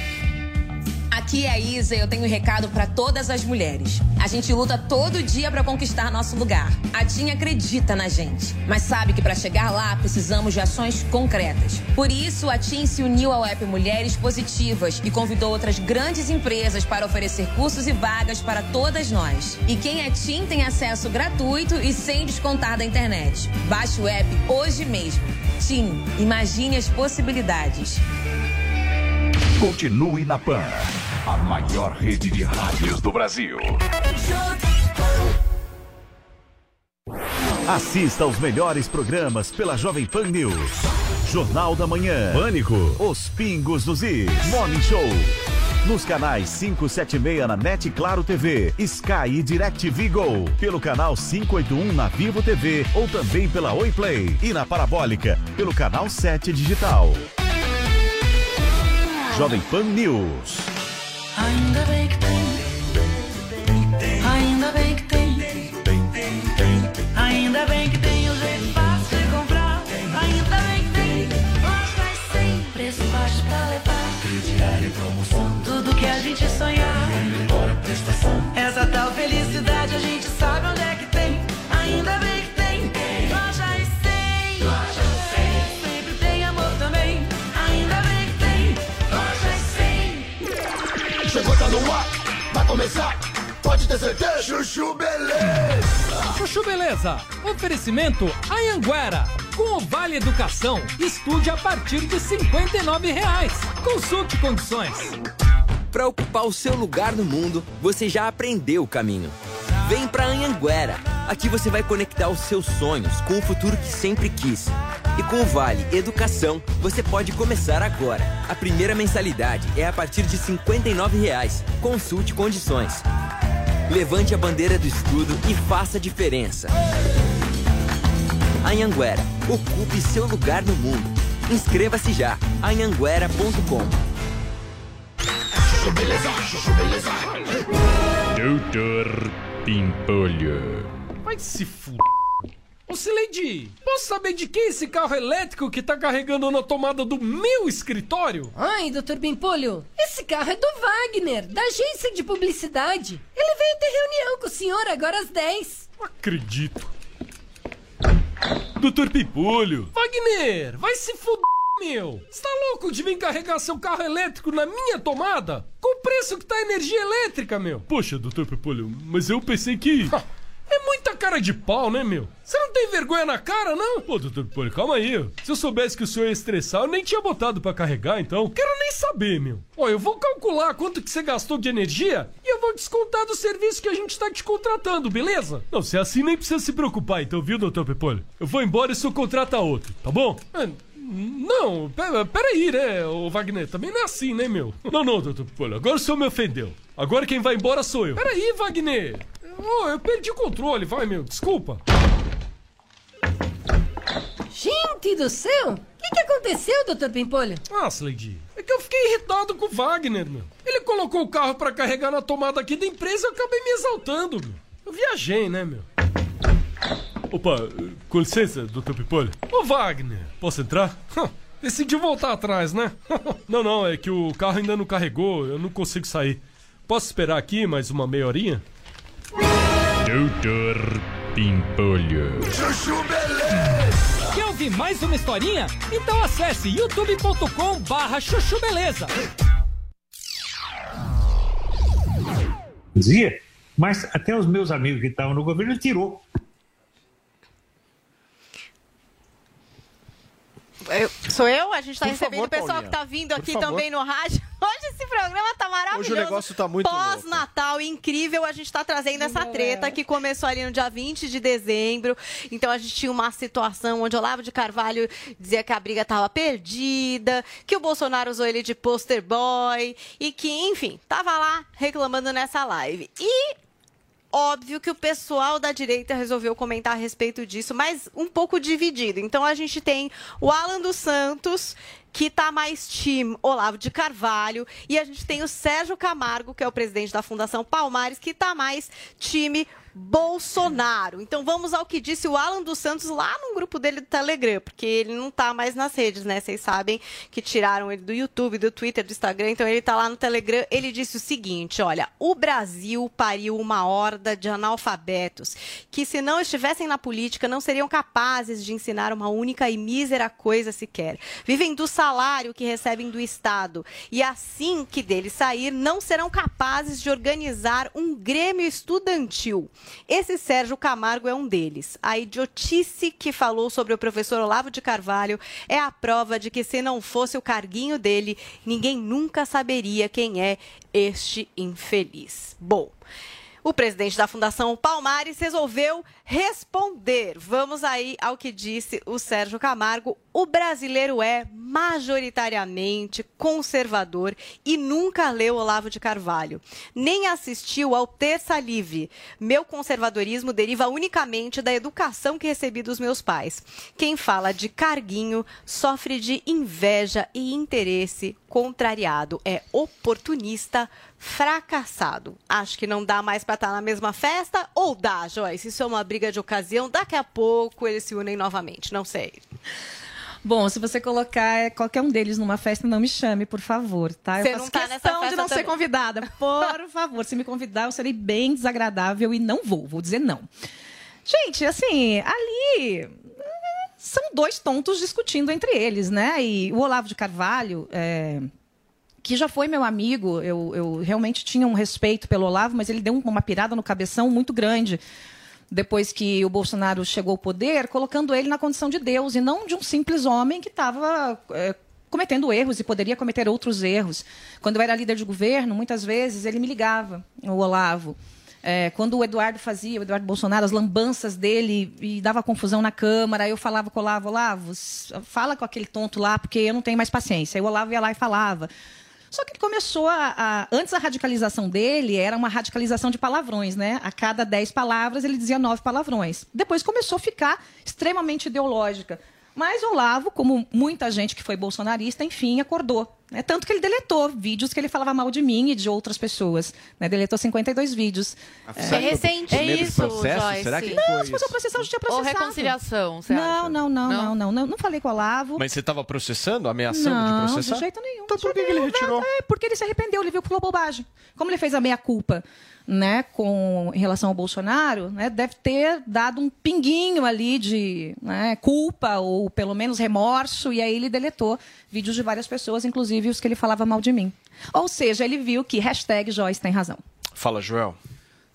Aqui é a Isa e eu tenho um recado para todas as mulheres. A gente luta todo dia para conquistar nosso lugar. A TIM acredita na gente, mas sabe que para chegar lá precisamos de ações concretas. Por isso, a TIM se uniu ao app Mulheres Positivas e convidou outras grandes empresas para oferecer cursos e vagas para todas nós. E quem é TIM tem acesso gratuito e sem descontar da internet. Baixe o app hoje mesmo. TIM, imagine as possibilidades. Continue na Pan, a maior rede de rádios do Brasil. Assista aos melhores programas pela Jovem Pan News. Jornal da Manhã. Pânico. Os pingos dos is. Morning Show. Nos canais 576 na NET Claro TV, Sky e DirecTV Go, pelo canal 581 na Vivo TV ou também pela Oi Play e na Parabólica pelo canal 7 Digital. Jovem Pan News. Ainda bem que tem. Começar, pode ter certeza. Chuchu Beleza. Chuchu Beleza. Oferecimento Anhanguera. Com o Vale Educação, estude a partir de 59 reais. Consulte condições. Para ocupar o seu lugar no mundo, você já aprendeu o caminho. Vem pra Anhanguera. Aqui você vai conectar os seus sonhos com o futuro que sempre quis. E com o Vale Educação, você pode começar agora. A primeira mensalidade é a partir de 59 reais. Consulte condições. Levante a bandeira do estudo e faça a diferença. Anhanguera, ocupe seu lugar no mundo. Inscreva-se já. anhanguera.com Chuchu Beleza, Chuchu Beleza. Doutor Pimpolho. Vai se fuder. Ô Sileidi, posso saber de quem é esse carro elétrico que tá carregando na tomada do meu escritório? Ai, doutor Bimpolho, esse carro é do Wagner, da agência de publicidade. Ele veio ter reunião com o senhor agora às 10. Acredito. Doutor Pimpolho. Wagner, vai se fuder, meu. Você tá louco de vir carregar seu carro elétrico na minha tomada? Com o preço que tá a energia elétrica, meu. Poxa, doutor Pimpolho, mas eu pensei que... É muita cara de pau, né, meu? Você não tem vergonha na cara, não? Pô, doutor Pimpolho, calma aí. Se eu soubesse que o senhor ia estressar, eu nem tinha botado pra carregar, então. Quero nem saber, meu. Ó, eu vou calcular quanto que você gastou de energia e eu vou descontar do serviço que a gente tá te contratando, beleza? Não, se é assim, nem precisa se preocupar, então, viu, doutor Pimpolho? Eu vou embora e o senhor contrata outro, tá bom? É, não, pera, peraí, né, ô Wagner? Também não é assim, né, meu? Não, não, doutor Pimpolho, agora o senhor me ofendeu. Agora quem vai embora sou eu. Peraí, Wagner. Oh, eu perdi o controle, vai, meu, desculpa. Gente do céu, o que, que aconteceu, doutor Pimpolho? Ah, Slade, é que eu fiquei irritado com o Wagner, meu. Ele colocou o carro pra carregar na tomada aqui da empresa e eu acabei me exaltando, meu. Eu viajei, né, meu? Opa, com licença, doutor Pimpolho. Ô, Wagner, posso entrar? Decidi voltar atrás, né? não, não, é que o carro ainda não carregou, eu não consigo sair. Posso esperar aqui mais uma meia horinha? Doutor Pimpolho. Chuchu Beleza. Quer ouvir mais uma historinha? Então acesse youtube.com barra chuchu beleza. Dizia, mas até os meus amigos que estavam no governo tirou. Eu- sou eu? A gente tá Por recebendo favor, o pessoal Paulinha. que tá vindo aqui também no rádio. Hoje esse programa tá maravilhoso. Hoje o negócio tá muito. Pós-Natal, incrível. A gente tá trazendo essa treta que começou ali no dia 20 de dezembro. Então a gente tinha uma situação onde Olavo de Carvalho dizia que a briga tava perdida, que o Bolsonaro usou ele de poster boy e que, enfim, tava lá reclamando nessa live. E Óbvio que o pessoal da direita resolveu comentar a respeito disso, mas um pouco dividido. Então a gente tem o Alan dos Santos, que tá mais time Olavo de Carvalho, e a gente tem o Sérgio Camargo, que é o presidente da Fundação Palmares, que tá mais time Bolsonaro. Então vamos ao que disse o Alan dos Santos lá no grupo dele do Telegram, porque ele não tá mais nas redes, né? Vocês sabem que tiraram ele do YouTube, do Twitter, do Instagram, então ele tá lá no Telegram. Ele disse o seguinte: olha, o Brasil pariu uma horda de analfabetos que, se não estivessem na política, não seriam capazes de ensinar uma única e mísera coisa sequer. Vivem do salário que recebem do Estado e, assim que dele sair, não serão capazes de organizar um grêmio estudantil. Esse Sérgio Camargo é um deles. A idiotice que falou sobre o professor Olavo de Carvalho é a prova de que, se não fosse o carguinho dele, ninguém nunca saberia quem é este infeliz. Bom. O presidente da Fundação Palmares resolveu responder. Vamos aí ao que disse o Sérgio Camargo. O brasileiro é majoritariamente conservador e nunca leu Olavo de Carvalho, nem assistiu ao Terça Livre. Meu conservadorismo deriva unicamente da educação que recebi dos meus pais. Quem fala de carguinho sofre de inveja e interesse contrariado, é oportunista fracassado. Acho que não dá mais para estar na mesma festa ou dá, Joyce? Isso é uma briga de ocasião, daqui a pouco eles se unem novamente, não sei. Bom, se você colocar é, qualquer um deles numa festa, não me chame, por favor, tá? Eu Você faço tá questão de não ser também. convidada. Por favor, se me convidar, eu serei bem desagradável e não vou, vou dizer não. Gente, assim, ali são dois tontos discutindo entre eles, né? E o Olavo de Carvalho, é, que já foi meu amigo, eu, eu realmente tinha um respeito pelo Olavo, mas ele deu um- uma pirada no cabeção muito grande depois que o Bolsonaro chegou ao poder, colocando ele na condição de Deus e não de um simples homem que estava é, cometendo erros e poderia cometer outros erros. Quando eu era líder de governo, muitas vezes ele me ligava, o Olavo. É, quando o Eduardo fazia, o Eduardo Bolsonaro, as lambanças dele e dava confusão na Câmara, eu falava com o Olavo, Olavo, fala com aquele tonto lá, porque eu não tenho mais paciência. Aí o Olavo ia lá e falava. Só que ele começou a, a- Antes a radicalização dele era uma radicalização de palavrões, né? A cada dez palavras ele dizia nove palavrões. Depois começou a ficar extremamente ideológica. Mas Olavo, como muita gente que foi bolsonarista, enfim, acordou. Né? Tanto que ele deletou vídeos que ele falava mal de mim e de outras pessoas. Né? Deletou 52 vídeos. É recente. É isso, Joyce. Será que Não, foi se fosse eu isso? processar, eu já tinha Ou processado. reconciliação, você não, acha? não, não, Não? não, não, não. Não falei com o Olavo. Mas você estava processando, ameaçando não, de processar? de jeito nenhum. Então por que, que ele retirou? É, porque ele se arrependeu, ele viu que falou bobagem. Como ele fez a meia-culpa né, com, em relação ao Bolsonaro, né, deve ter dado um pinguinho ali de né, culpa ou pelo menos remorso, e aí ele deletou vídeos de várias pessoas, inclusive os que ele falava mal de mim. Ou seja, ele viu que hashtag Joyce tem razão. Fala, Joel.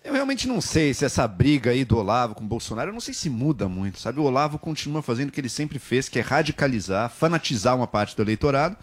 Eu realmente não sei se essa briga aí do Olavo com o Bolsonaro, eu não sei se muda muito, sabe? O Olavo continua fazendo o que ele sempre fez, que é radicalizar, fanatizar uma parte do eleitorado.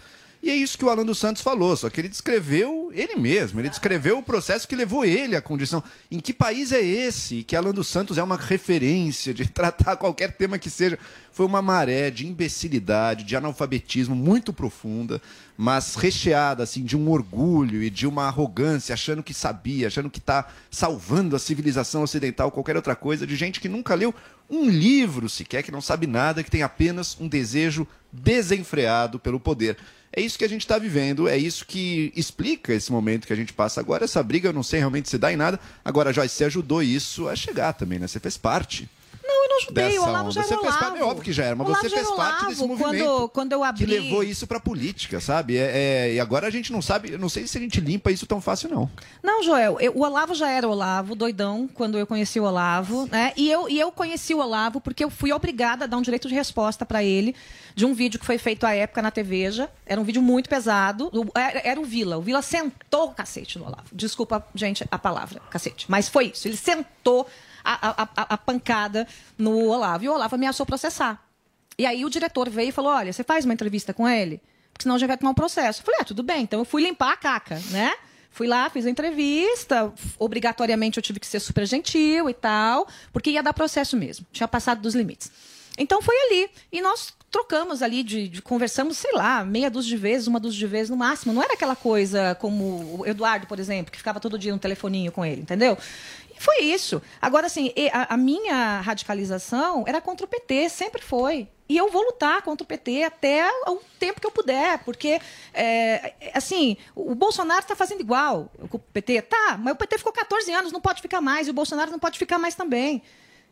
E é isso que o Alan dos Santos falou, só que ele descreveu ele mesmo, ele descreveu o processo que levou ele à condição. Em que país é esse que Alan dos Santos é uma referência de tratar qualquer tema que seja? Foi uma maré de imbecilidade, de analfabetismo muito profunda, mas recheada assim de um orgulho e de uma arrogância, achando que sabia, achando que está salvando a civilização ocidental, qualquer outra coisa, de gente que nunca leu um livro sequer, que não sabe nada, que tem apenas um desejo desenfreado pelo poder. É isso que a gente está vivendo, é isso que explica esse momento que a gente passa agora. Essa briga, eu não sei realmente se dá em nada. Agora, Joyce, você ajudou isso a chegar também, né? Você fez parte. Não, eu não ajudei, o Olavo onda. já era Você fez parte, é óbvio que já era, mas Olavo você fez parte desse movimento Quando, quando eu abri... que levou isso pra política, sabe? É, é- e agora a gente não sabe, não sei se a gente limpa isso tão fácil, não. Não, Joel, eu- o Olavo já era Olavo, doidão, quando eu conheci o Olavo, né? E eu, e eu conheci o Olavo porque eu fui obrigada a dar um direito de resposta para ele de um vídeo que foi feito à época na TVja. Era um vídeo muito pesado. Era, era o Vila. O Vila sentou o cacete no Olavo. Desculpa, gente, a palavra, cacete. Mas foi isso. Ele sentou a, a- a- pancada no Olavo. E o Olavo ameaçou processar. E aí o diretor veio e falou: olha, você faz uma entrevista com ele? Porque senão gente vai tomar um processo. Eu falei, ah, tudo bem. Então eu fui limpar a caca, né? Fui lá, fiz a entrevista. Obrigatoriamente eu tive que ser super gentil e tal, porque ia dar processo mesmo. Tinha passado dos limites. Então foi ali. E nós trocamos ali, de, de- conversamos, sei lá, meia dúzia de vezes, uma dúzia de vezes no máximo. Não era aquela coisa como o Eduardo, por exemplo, que ficava todo dia no telefoninho com ele, entendeu? E foi isso. Agora, assim, a, a minha radicalização era contra o PT, sempre foi. E eu vou lutar contra o PT até o tempo que eu puder, porque, é, assim, o Bolsonaro está fazendo igual com o PT. Tá, mas o PT ficou 14 anos, não pode ficar mais, e o Bolsonaro não pode ficar mais também.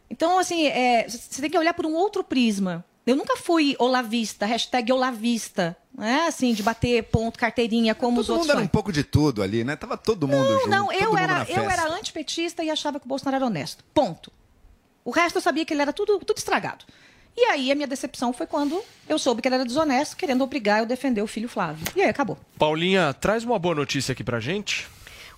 Então, assim, é, você tem que olhar por um outro prisma. Eu nunca fui olavista, hashtag olavista, né? Assim, de bater ponto, carteirinha, como os Todo outros mundo era um pouco de tudo ali, né? Tava todo mundo Não, junto. não, todo eu mundo era, eu era antipetista e achava que o Bolsonaro era honesto. Ponto. O resto eu sabia que ele era tudo, tudo estragado. E aí a minha decepção foi quando eu soube que ele era desonesto, querendo obrigar eu a defender o filho Flávio. E aí acabou. Paulinha, traz uma boa notícia aqui pra gente.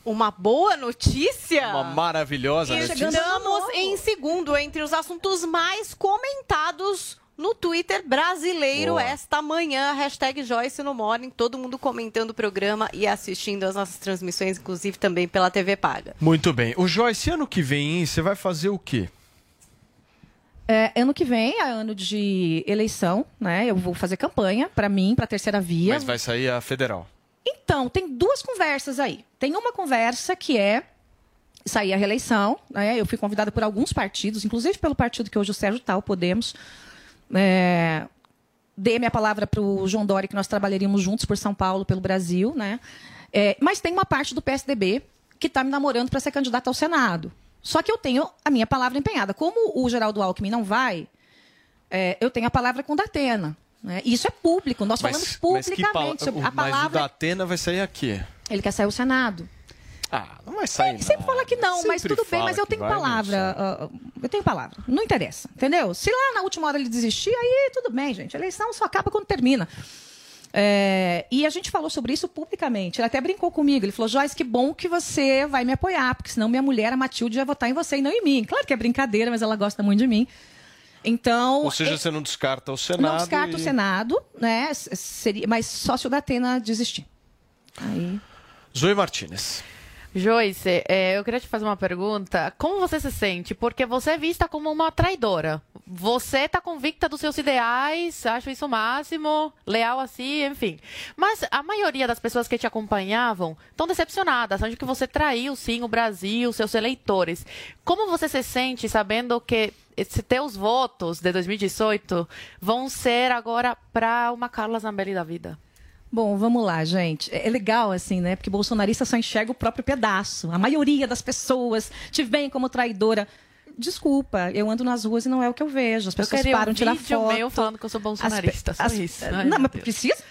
uma boa notícia. Uma maravilhosa notícia. Estamos em segundo entre os assuntos mais comentados no Twitter brasileiro Boa. esta manhã. Hashtag Joyce no Morning. Todo mundo comentando o programa e assistindo as nossas transmissões, inclusive também pela TV Paga. Muito bem. O Joyce, ano que vem, você vai fazer o quê? É, ano que vem é ano de eleição, né? Eu vou fazer campanha para mim, para a terceira via. Mas vai sair a federal. Então, tem duas conversas aí. Tem uma conversa que é sair a reeleição. Né? Eu fui convidada por alguns partidos, inclusive pelo partido que hoje o Sérgio está, o Podemos. É, dei a minha palavra para o João Dória que nós trabalharíamos juntos por São Paulo, pelo Brasil. Né? É, mas tem uma parte do PSDB que está me namorando para ser candidata ao Senado. Só que eu tenho a minha palavra empenhada. Como o Geraldo Alckmin não vai, é, eu tenho a palavra com o Datena. Né? Isso é público, nós falamos mas que publicamente. pala- sobre o- a Mas o palavra da Atena vai sair aqui. ele quer sair o Senado. Ah, não vai sair, Ele sempre fala que não, mas tudo bem, mas eu tenho palavra. ah, eu tenho palavra. Não interessa, entendeu? Se lá na última hora ele desistir, aí tudo bem, gente. A eleição só acaba quando termina. É, e a gente falou sobre isso publicamente. Ele até brincou comigo. Ele falou: Joyce, que bom que você vai me apoiar, porque senão minha mulher, a Matilde, vai votar em você e não em mim. Claro que é brincadeira, mas ela gosta muito de mim. Então. Ou seja, você não descarta o Senado. não descarta o e- Senado, né? Seria, mas só se o Datena desistir. Aí. Zoe Martinez. Joyce, é, eu queria te fazer uma pergunta. Como você se sente? Porque você é vista como uma traidora. Você está convicta dos seus ideais, acho isso o máximo, leal assim, enfim. Mas a maioria das pessoas que te acompanhavam estão decepcionadas, achando que você traiu, sim, o Brasil, seus eleitores. Como você se sente sabendo que esses teus votos de 2018 vão ser agora para uma Carla Zambelli da vida? Bom, vamos lá, gente. É legal, assim, né? Porque bolsonarista só enxerga o próprio pedaço. A maioria das pessoas te veem como traidora. Desculpa, eu ando nas ruas e não é o que eu vejo. As Eu pessoas param um tirar foto. meu falando que eu sou bolsonarista, As as- isso. Ai, não, mas Deus. precisa?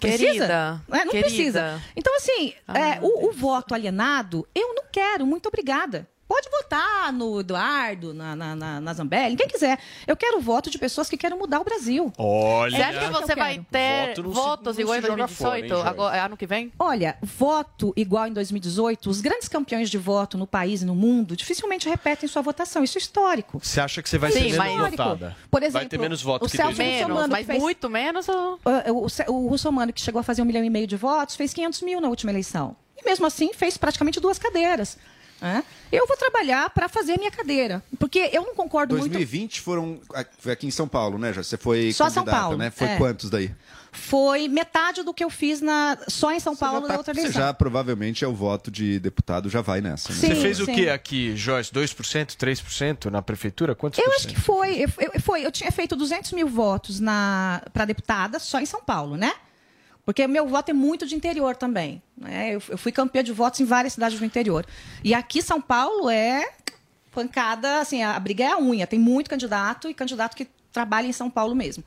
Querida, Precisa? É, não querida. precisa. Então, assim, é, o, o voto alienado, eu não quero. Muito obrigada. Pode votar no Eduardo, na, na, na, na Zambelli, quem quiser. Eu quero o voto de pessoas que querem mudar o Brasil. Olha. Você acha que você vai quero. ter Voto votos igual em se joga 2018, fora, hein, agora, ano que vem? Olha, voto igual em 2018, os grandes campeões de voto no país e no mundo dificilmente repetem sua votação. Isso é histórico. Você acha que você vai Sim, ser menos mas- votada? Por vai exemplo, ter menos votos o que Celso 2018. Menos, Russomano mas que fez- muito menos ou... O, o, o Russomano, que chegou a fazer um milhão e meio de votos, fez 500 mil na última eleição. E mesmo assim, fez praticamente duas cadeiras. Né? Eu vou trabalhar para fazer a minha cadeira. Porque eu não concordo muito. 2020 foram. Foi aqui em São Paulo, né, já? Você foi Só São Paulo, né? Foi é. quantos daí? Foi metade do que eu fiz na, só em São Paulo Tá- da outra você eleição. já provavelmente é o voto de deputado, já vai nessa. Né? Sim, Você fez o sim. que aqui, Joyce? 2%, 3% na prefeitura? Quantos Eu por acho que foi. Eu, eu- foi, eu tinha feito 200 mil votos para deputada só em São Paulo, né? Porque meu voto é muito de interior também. Né? Eu, eu fui campeã de votos em várias cidades do interior. E aqui São Paulo é pancada, assim, a briga é a unha. Tem muito candidato e candidato que trabalha em São Paulo mesmo.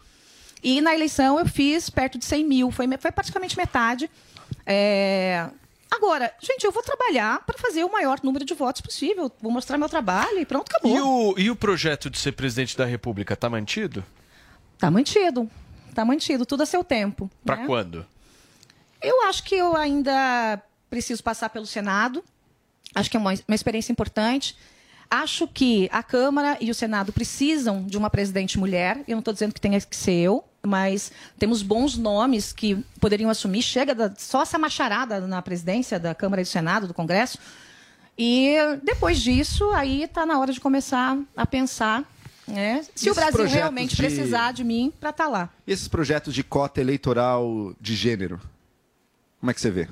E na eleição eu fiz perto de 100 mil, foi, foi praticamente metade. É, Agora, gente, eu vou trabalhar para fazer o maior número de votos possível. Vou mostrar meu trabalho e pronto, acabou. E o, e o projeto de ser presidente da República tá mantido? Tá mantido. Tá mantido, tudo a seu tempo. Pra né? quando? Eu acho que eu ainda preciso passar pelo Senado. Acho que é uma, uma experiência importante. Acho que a Câmara e o Senado precisam de uma presidente mulher. Eu não estou dizendo que tenha que ser eu, mas temos bons nomes que poderiam assumir. Chega da- só essa macharada na presidência da Câmara e do Senado, do Congresso. E depois disso, aí está na hora de começar a pensar né, se o Brasil realmente de- precisar de mim para estar lá. E esses projetos de cota eleitoral de gênero? Como é que você vê?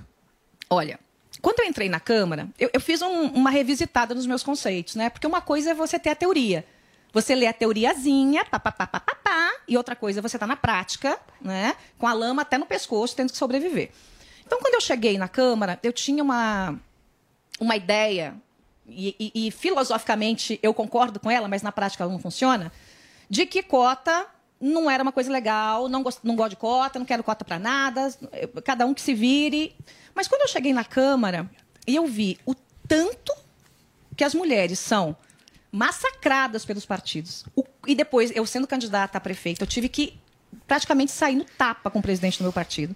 Olha, quando eu entrei na Câmara, eu, eu fiz um- uma revisitada nos meus conceitos, né? Porque uma coisa é você ter a teoria. Você lê a teoriazinha, pá, pá, pá, pá, pá, pá, e outra coisa é você estar na prática, né? Com a lama até no pescoço, tendo que sobreviver. Então, quando eu cheguei na Câmara, eu tinha uma, uma ideia, e, e- e filosoficamente eu concordo com ela, mas na prática ela não funciona, de que cota não era uma coisa legal, não gosto, não gosto de cota, não quero cota para nada, cada um que se vire. Mas quando eu cheguei na Câmara e eu vi o tanto que as mulheres são massacradas pelos partidos, o- e depois, eu sendo candidata a prefeita, eu tive que praticamente sair no tapa com o presidente do meu partido.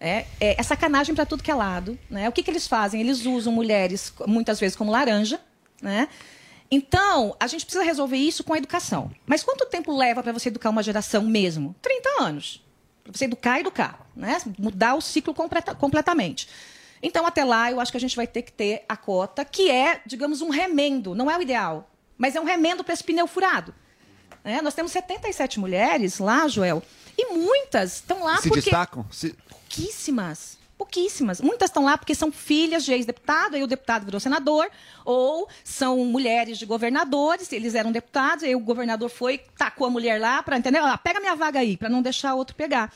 É, é, é sacanagem para tudo que é lado. Né? O que, que eles fazem? Eles usam mulheres, muitas vezes, como laranja. Né? Então, a gente precisa resolver isso com a educação. Mas quanto tempo leva para você educar uma geração mesmo? 30 anos. Para você educar, educar. Né? Mudar o ciclo completa- completamente. Então, até lá, eu acho que a gente vai ter que ter a cota, que é, digamos, um remendo. Não é o ideal, mas é um remendo para esse pneu furado. né? nós temos 77 mulheres lá, Joel, e muitas estão lá Se porque destacam? Se- pouquíssimas. Pouquíssimas. Muitas estão lá porque são filhas de ex-deputado, aí o deputado virou senador, ou são mulheres de governadores, eles eram deputados, aí o governador foi, tacou a mulher lá para entender, ah, pega minha vaga aí, para não deixar outro pegar.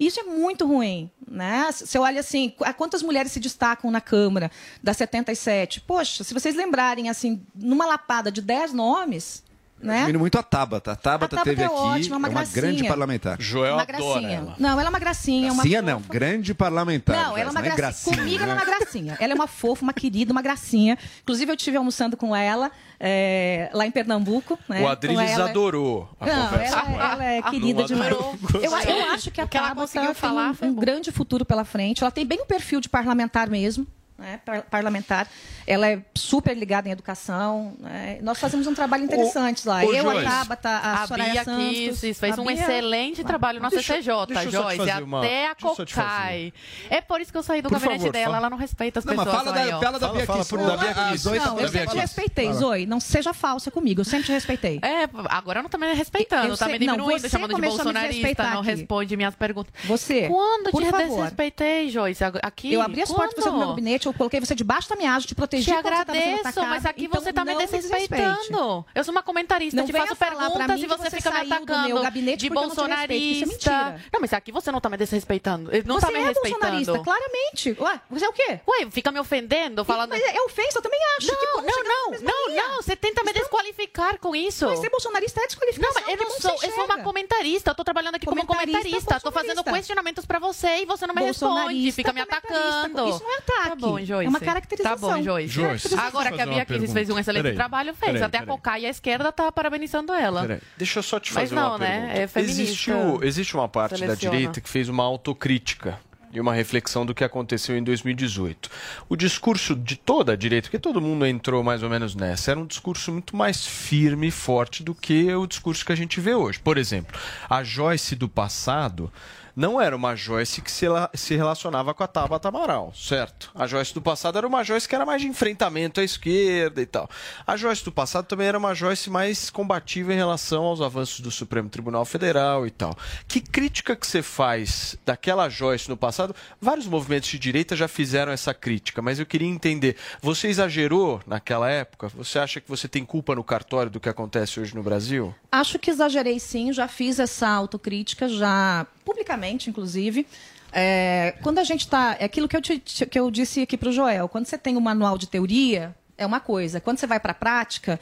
Isso é muito ruim, né? Você olha assim, qu- quantas mulheres se destacam na Câmara das 77? Poxa, se vocês lembrarem assim, numa lapada de 10 nomes, né? Muito a Tabata. A Tabata, A Tabata teve é aqui. ótima, é uma uma gracinha. grande parlamentar. Joel uma gracinha. Não, ela é uma gracinha, uma Gracinha não, grande parlamentar. Não, ela é uma Joyce, gracinha. Comigo ela é né? uma gracinha. Ela é uma fofa, uma querida, uma gracinha. Inclusive, eu estive almoçando com ela é, lá em Pernambuco. Né, O Adriles ela. adorou a Não, conversa ela, com ela. ela é querida demais. Eu, eu acho que a O que ela Tabata conseguiu tem falar um, um grande futuro pela frente. Ela tem bem o perfil de parlamentar mesmo. Né, par- parlamentar, ela é super ligada em educação. né, Nós fazemos um trabalho interessante lá. ô, Eu, Joyce, a Tabata, a, a Soraya Bia Santos. Fez a um Bia- excelente trabalho na Deixa- CCJ, deixa eu só te Joyce, fazer uma- até a eu Cocai. É por isso que eu saí do Por gabinete favor, dela, fala. ela não respeita as Não, pessoas. fala da- fala da Fala, Bia fala Não, Bia Não, eu sempre te respeitei, Zoe. Não seja falsa comigo. Eu sempre te respeitei. É, agora não tá me respeitando, Eu tá sei- me não, diminuindo, você chamando de bolsonarista, não responde minhas perguntas. Você, Quando por te favor. desrespeitei, Joyce? Aqui? Eu abri as portas para você no meu gabinete, eu coloquei você debaixo da minha asa, te protegi Te sendo agradeço, mas aqui então você tá me não desrespeitando. Eu sou uma comentarista, Não te faço perguntas e você você fica me atacando meu gabinete de porque eu não é bolsonarista. mentira. não, mas aqui você não tá me desrespeitando. Não Você tá me é respeitando. bolsonarista, claramente. Ué, você é o quê? Ué, fica me ofendendo, falando... Mas é ofensa, eu também acho. Não, Que bom, não, chegamos não, não, linha. não, você tenta me desqualificar com isso. Mas ser bolsonarista é Não, desqualificação. mas eu não sou, eu sou uma comentarista, eu tô trabalhando aqui como Comentarista, comentarista, tô fazendo bolsonarista. questionamentos pra você e você não me responde, Bolsonarista, fica me atacando. Isso não é ataque. Tá bom, Joyce. É uma caracterização. Tá bom, Joyce. Joyce, Agora que a Bia Kiss fez um excelente Peraí, trabalho, fez. peraí, Até a peraí. Cocai e a esquerda tá parabenizando ela. Peraí, deixa eu só te Mas fazer não, uma né? pergunta. É feminista. Existiu, existe uma parte Seleciona. da direita que fez uma autocrítica e uma reflexão do que aconteceu em 2018. O discurso de toda a direita, porque todo mundo entrou mais ou menos nessa, era um discurso muito mais firme e forte do que o discurso que a gente vê hoje. Por exemplo, a Joyce do passado não era uma Joyce que se, la- se relacionava com a Tabata Amaral, certo? A Joyce do passado era uma Joyce que era mais de enfrentamento à esquerda e tal. A Joyce do passado também era uma Joyce mais combativa em relação aos avanços do Supremo Tribunal Federal e tal. Que crítica que você faz daquela Joyce no passado? Vários movimentos de direita já fizeram essa crítica, mas eu queria entender, você exagerou naquela época? Você acha que você tem culpa no cartório do que acontece hoje no Brasil? Acho que exagerei sim, já fiz essa autocrítica, já publicamente, inclusive. É, quando a gente está. É aquilo que eu, te- que eu disse aqui para o Joel. Quando você tem um manual de teoria, é uma coisa. Quando você vai para a prática,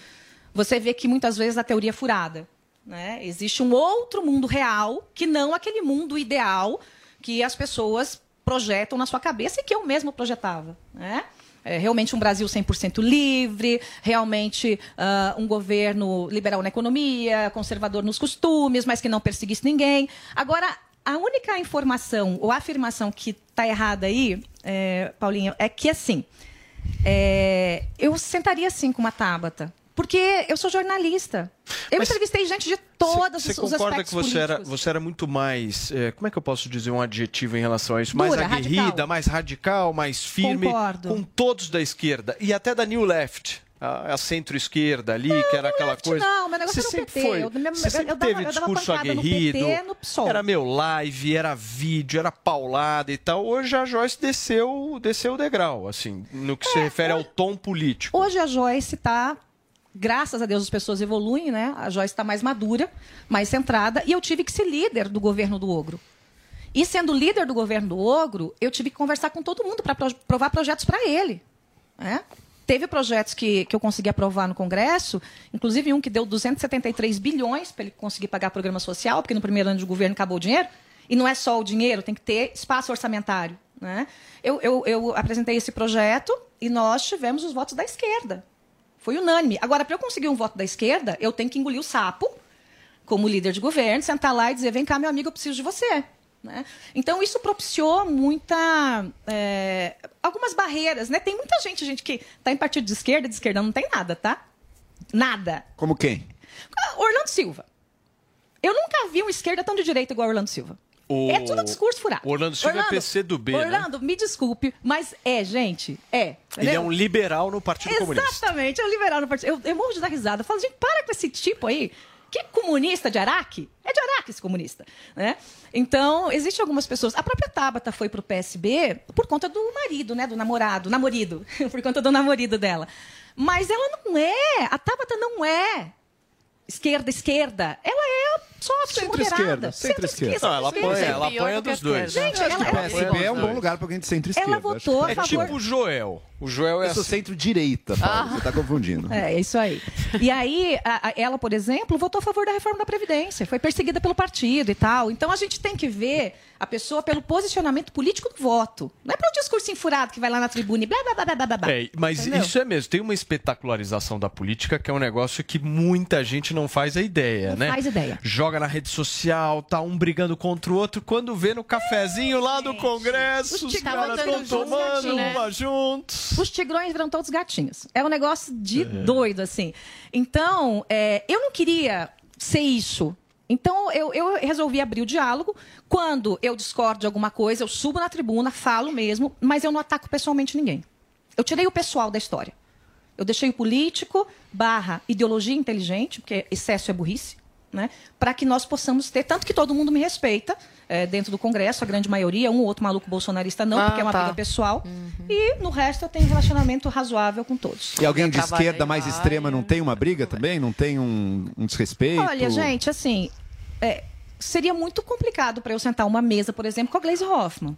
você vê que muitas vezes a teoria é furada. Né? Existe um outro mundo real que não aquele mundo ideal que as pessoas projetam na sua cabeça e que eu mesmo projetava. Né? É, realmente um Brasil 100% livre, realmente ah, um governo liberal na economia, conservador nos costumes, mas que não perseguisse ninguém. Agora, a única informação ou afirmação que está errada aí, é, Paulinho, é que assim, é, eu sentaria assim com uma Tabata. Porque eu sou jornalista. Eu Mas entrevistei gente de todos Você os, os concorda aspectos que você era, políticos. você era muito mais. eh, como é que eu posso dizer um adjetivo em relação a isso? Mais Dura, aguerrida, radical. mais radical, mais firme. Concordo. Com todos da esquerda. E até da New Left. A, centro-esquerda ali, que era aquela coisa. não, meu negócio você era PT. foi. Eu- eu- você eu sempre dava- teve eu dava discurso no aguerrido. PT, no. Era meu live, era vídeo, era paulada e tal. Hoje a Joyce desceu, desceu o degrau, assim, no que se refere ao tom político. Hoje a Joyce está, graças a Deus as pessoas evoluem, né? A Joyce está mais madura, mais centrada, e eu tive que ser líder do governo do Ogro. E sendo líder do governo do Ogro, eu tive que conversar com todo mundo para provar projetos para ele. né? Teve projetos que, que eu consegui aprovar no Congresso, inclusive um que deu 273 bilhões para ele conseguir pagar programa social, porque no primeiro ano de governo acabou o dinheiro. E não é só o dinheiro, tem que ter espaço orçamentário. Né? Eu, eu, eu apresentei esse projeto e nós tivemos os votos da esquerda. Foi unânime. Agora, para eu conseguir um voto da esquerda, eu tenho que engolir o sapo, como líder de governo, sentar lá e dizer: vem cá, meu amigo, eu preciso de você. Né? Então, isso propiciou muita. é, algumas barreiras. Né? Tem muita gente, gente que está em partido de esquerda, de esquerda não tem nada, tá? Nada. Como quem? Ah, Orlando Silva. Eu nunca vi um esquerda tão de direita igual Orlando Silva. O- É tudo discurso furado. O Orlando Silva é PC do B, né? Orlando, me desculpe, mas é, gente, é. Ele é um liberal no Partido Comunista. Exatamente, é um liberal no partido. Eu, eu morro de dar risada. Eu falo, gente, para com esse tipo aí. Que comunista de Araque? É de Araque esse comunista. Né? Então, existem algumas pessoas. A própria Tabata foi pro PSB por conta do marido, né? Do namorado. Namorido. por conta do namorido dela. Mas ela não é. A Tabata não é esquerda, esquerda. Ela é sócia Centro-esquerda, moderada. centro-esquerda. Não, ela Centro-esquerda. apanha, ela apanha dos dois. Gente, ela, que o ela- PSB é um bom lugar para alguém de centro-esquerda. Ela votou a É favor- tipo o Joel. O Joel é Eu sou assim. centro-direita, Paulo. Você está confundindo. É, isso aí. E aí, a- a- ela, por exemplo, votou a favor da reforma da Previdência. Foi perseguida pelo partido e tal. Então, a gente tem que ver a pessoa pelo posicionamento político do voto. Não é pelo discurso enfurado que vai lá na tribuna e blá, blá, blá, blá, blá, blá. É, mas Entendeu? isso é mesmo. Tem uma espetacularização da política que é um negócio que muita gente não faz a ideia, Não né? faz ideia. Joga na rede social, tá um brigando contra o outro. Quando vê no cafezinho lá do Congresso, os Tá caras estão tomando né? uma juntos. Os tigrões viram todos gatinhos. É um negócio de doido, assim. Então, é, eu não queria ser isso. Então, eu, eu resolvi abrir o diálogo. Quando eu discordo de alguma coisa, eu subo na tribuna, falo mesmo, mas eu não ataco pessoalmente ninguém. Eu tirei o pessoal da história. Eu deixei o político barra ideologia inteligente, porque excesso é burrice, né? para que nós possamos ter. Tanto que todo mundo me respeita é, dentro do Congresso, a grande maioria, um ou outro maluco bolsonarista não, Ah, porque é uma tá. briga pessoal. E no resto eu tenho relacionamento razoável com todos. E alguém de esquerda mais extrema não tem uma briga também? Não tem um, um desrespeito? Olha, gente, assim, é, seria muito complicado para eu sentar uma mesa, por exemplo, com a Gleisi Hoffmann.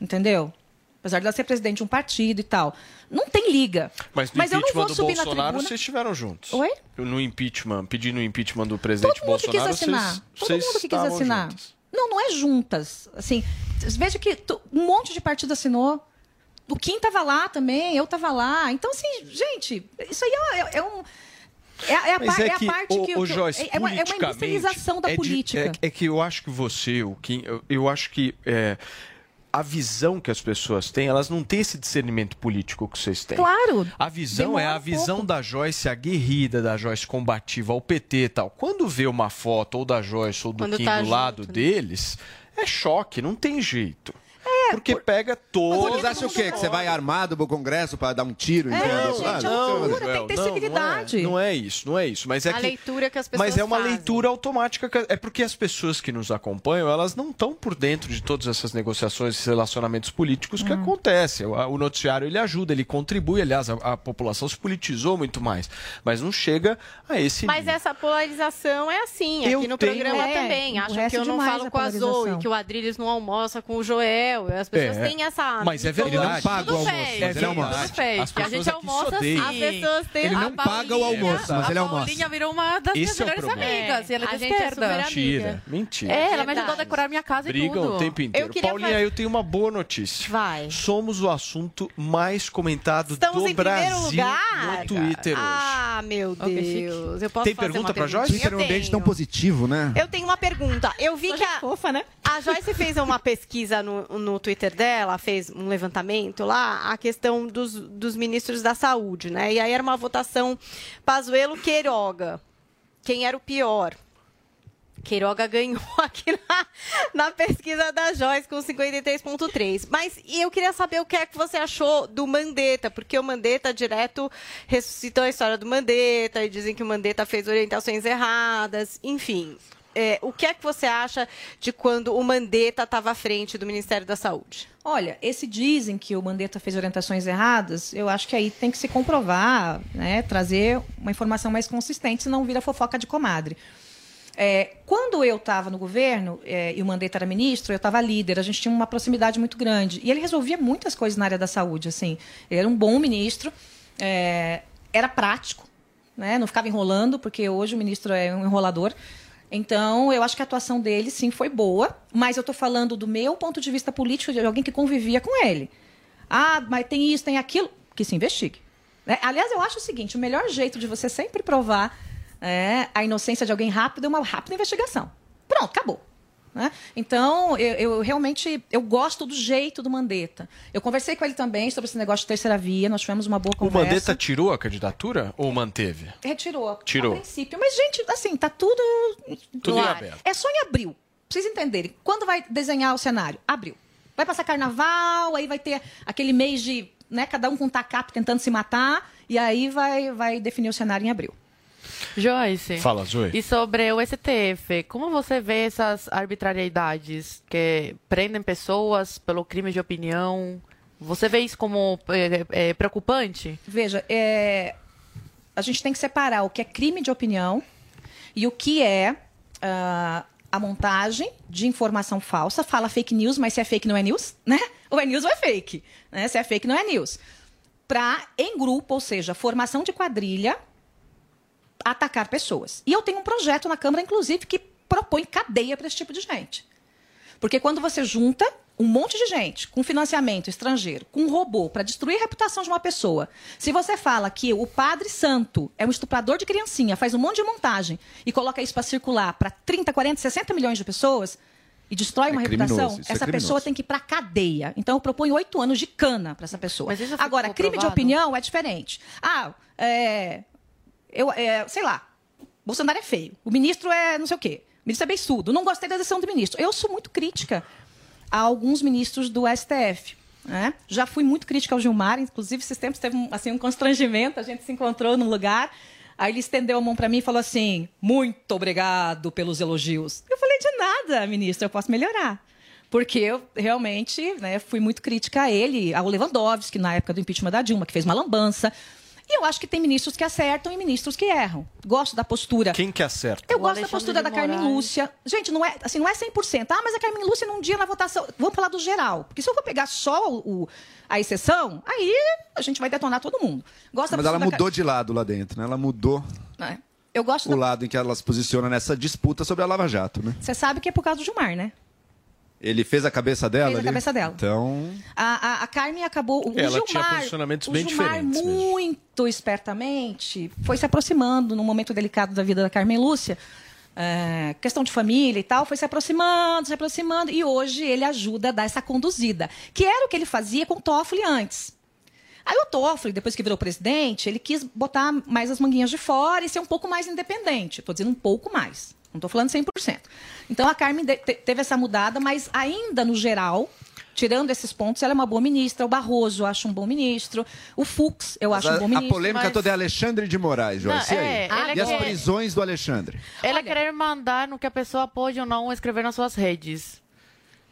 Entendeu? Apesar de ela ser presidente de um partido e tal. Não tem liga. Mas no eu não impeachment vou do subir na Bolsonaro, vocês estiveram juntos. Oi? No impeachment, pedindo o impeachment do presidente Todo mundo que quis Bolsonaro, assinar. vocês, Todo mundo que quis assinar. juntos. Não, não é juntas. Assim, veja que um monte de partido assinou. O Kim estava lá também, eu estava lá. Então, assim, gente, isso aí é, é um. É, a- é a, par- é é a parte ô, que, eu- Joyce, é, uma, é uma industrialização da é de- política. é, é que eu acho que você, o Kim, eu, eu acho que é, a visão que as pessoas têm, elas não têm esse discernimento político que vocês têm. Claro. A visão é a um visão pouco. da Joyce aguerrida, da Joyce combativa, ao PT e tal. Quando vê uma foto ou da Joyce ou do Quando Kim tá do junto, lado né? deles, é choque, não tem jeito. É, Porque pega todo. Vocês acham o quê? Que você vai armado pro Congresso para dar um tiro É, gente, lado? é O que você vai loucura, fazer? tem que ter não, civilidade. Não é, não é isso, não é isso. Mas é a que, leitura que as pessoas mas é uma fazem. leitura automática. que- É porque as pessoas que nos acompanham, elas não estão por dentro de todas essas negociações e relacionamentos políticos Hum. que acontecem. O, o noticiário ele ajuda, ele contribui. Aliás, a, a população se politizou muito mais. Mas não chega a esse Mas nível. essa polarização é assim, Eu aqui no tenho- programa É, também. Acham que eu não falo com a Zoe, que o Adriles não almoça com o Joel. As pessoas É. têm essa... Mas é verdade. Ele não paga o almoço, mas ele almoça. Tudo. As a pessoas gente almoça. As pessoas têm... Ele a não paga o almoço, mas ele a almoça. Paulinha virou uma das minhas é melhores amigas. E ela é A da gente é esquerda. Mentira, mentira. É, ela me ajudou a decorar minha casa e Brigam tudo. o tempo inteiro. Paulinha, eu tenho uma boa notícia. Vai. Somos o assunto mais comentado do Brasil no Twitter hoje. Ah, meu. Deus. Eu posso Tem fazer pergunta pra pergunta? Joyce? Twitter é um ambiente tão positivo, né? Eu tenho uma pergunta. Eu vi que a, Fofa, né? A Joyce fez uma pesquisa no, no Twitter dela, fez um levantamento lá, a questão dos, dos ministros da saúde, né? E aí era uma votação Pazuello Queiroga. Quem era o pior? Queiroga ganhou aqui na, na pesquisa da Joyce com 53,3. Mas eu queria saber o que é que você achou do Mandetta, porque o Mandetta direto ressuscitou a história do Mandetta e dizem que o Mandetta fez orientações erradas, enfim. É, o que é que você acha de quando o Mandetta estava à frente do Ministério da Saúde? Olha, esse dizem que o Mandetta fez orientações erradas, eu acho que aí tem que se comprovar, né, trazer uma informação mais consistente, senão vira fofoca de comadre. É, quando eu estava no governo é, e o Mandetta era ministro, eu estava líder, a gente tinha uma proximidade muito grande. E ele resolvia muitas coisas na área da saúde. Assim. Ele era um bom ministro, é, era prático, né, não ficava enrolando, porque hoje o ministro é um enrolador. Então, eu acho que a atuação dele, sim, foi boa, mas eu estou falando do meu ponto de vista político, de alguém que convivia com ele. Ah, mas tem isso, tem aquilo, que se investigue. né? Aliás, eu acho o seguinte: o melhor jeito de você sempre provar é, a inocência de alguém rápido é uma rápida investigação. Pronto, acabou. Né? Então, eu, eu realmente eu gosto do jeito do Mandetta. Eu conversei com ele também sobre esse negócio de terceira via, nós tivemos uma boa O conversa. Mandetta tirou a candidatura ou manteve? Retirou. Tirou. A princípio. Mas, gente, assim, tá tudo. Tudo aberto. É só em abril. Pra vocês entenderem. Quando vai desenhar o cenário? Abril. Vai passar carnaval, aí vai ter aquele mês de. Né, cada um com um tacape tentando se matar, e aí vai, vai definir o cenário em abril. Joyce. Fala, Zoe. E sobre o STF, como você vê essas arbitrariedades que prendem pessoas pelo crime de opinião? Você vê isso como é, é, preocupante? Veja, é, a gente tem que separar o que é crime de opinião e o que é ah, a montagem de informação falsa. Fala fake news, mas se é fake não é news, né? Ou é news ou é fake. Né? Se é fake não é news. Para, em grupo, ou seja, formação de quadrilha, atacar pessoas. E eu tenho um projeto na Câmara, inclusive, que propõe cadeia para esse tipo de gente. Porque quando você junta um monte de gente com financiamento estrangeiro, com um robô para destruir a reputação de uma pessoa, se você fala que o padre santo é um estuprador de criancinha, faz um monte de montagem e coloca isso para circular para 30, 40, 60 milhões de pessoas e destrói uma criminoso, reputação, é essa criminoso. pessoa tem que ir para cadeia. Então eu proponho oito anos de cana para essa pessoa. Agora, crime de provado? opinião é diferente. Ah, é, eu, é, sei lá, Bolsonaro é feio. O ministro é não sei o quê. O ministro é beiçudo. Não gostei da decisão do ministro. Eu sou muito crítica a alguns ministros do STF. né? Já fui muito crítica ao Gilmar, inclusive esses tempos teve um, assim, um constrangimento, a gente se encontrou num lugar, aí ele estendeu a mão para mim e falou assim, muito obrigado pelos elogios. Eu falei, de nada, ministro, eu posso melhorar. Porque eu realmente né, fui muito crítica a ele, ao Lewandowski, na época do impeachment da Dilma, que fez uma lambança. E eu acho que tem ministros que acertam e ministros que erram. Gosto da postura. Quem que acerta? Eu O gosto da Alexandre postura de da Carmen. Lúcia. Gente, não é, assim, não é 100%. Ah, mas a Carmen Lúcia num dia na votação. Vamos falar do geral. Porque se eu for pegar só o, o- a exceção, aí a gente vai detonar todo mundo. Gosto da Mas ela postura da mudou de lado lá dentro, né? Ela mudou Car- É. Eu gosto o da... lado em que ela se posiciona nessa disputa sobre a Lava Jato, né? Você sabe que é por causa do Gilmar, né? Ele fez a cabeça dela Fez a ali? cabeça dela. Então, A, a, a Carmen acabou. O Ela Gilmar, tinha posicionamentos o bem Gilmar, diferentes mesmo. muito espertamente, foi se aproximando num momento delicado da vida da Carmen Lúcia. é, questão de família e tal, foi se aproximando, se aproximando, e hoje ele ajuda a dar essa conduzida, que era o que ele fazia com o Toffoli antes. Aí o Toffoli, depois que virou presidente, ele quis botar mais as manguinhas de fora e ser um pouco mais independente. Estou dizendo um pouco mais, não estou falando 100%. Então a Carmen teve essa mudada, mas ainda no geral, tirando esses pontos, ela é uma boa ministra. O Barroso eu acho um bom ministro. O Fux eu mas acho um a, bom a ministro. polêmica mas- toda é Alexandre de Moraes, Joyce. Não, e aí? é, e as quer- prisões do Alexandre? Ela querer mandar no que a pessoa pode ou não escrever nas suas redes.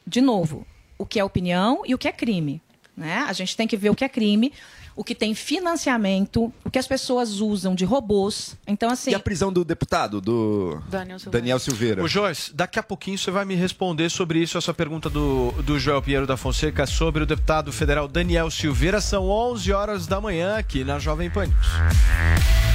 de novo, o que é opinião e o que é crime. Né? A gente tem que ver o que é crime, o que tem financiamento, o que as pessoas usam de robôs. Então, assim. E a prisão do deputado, do Daniel Silveira. Daniel Silveira? O Joyce, daqui a pouquinho você vai me responder sobre isso, essa pergunta do, do Joel Pinheiro da Fonseca sobre o deputado federal Daniel Silveira. São 11 horas da manhã aqui na Jovem Pan News.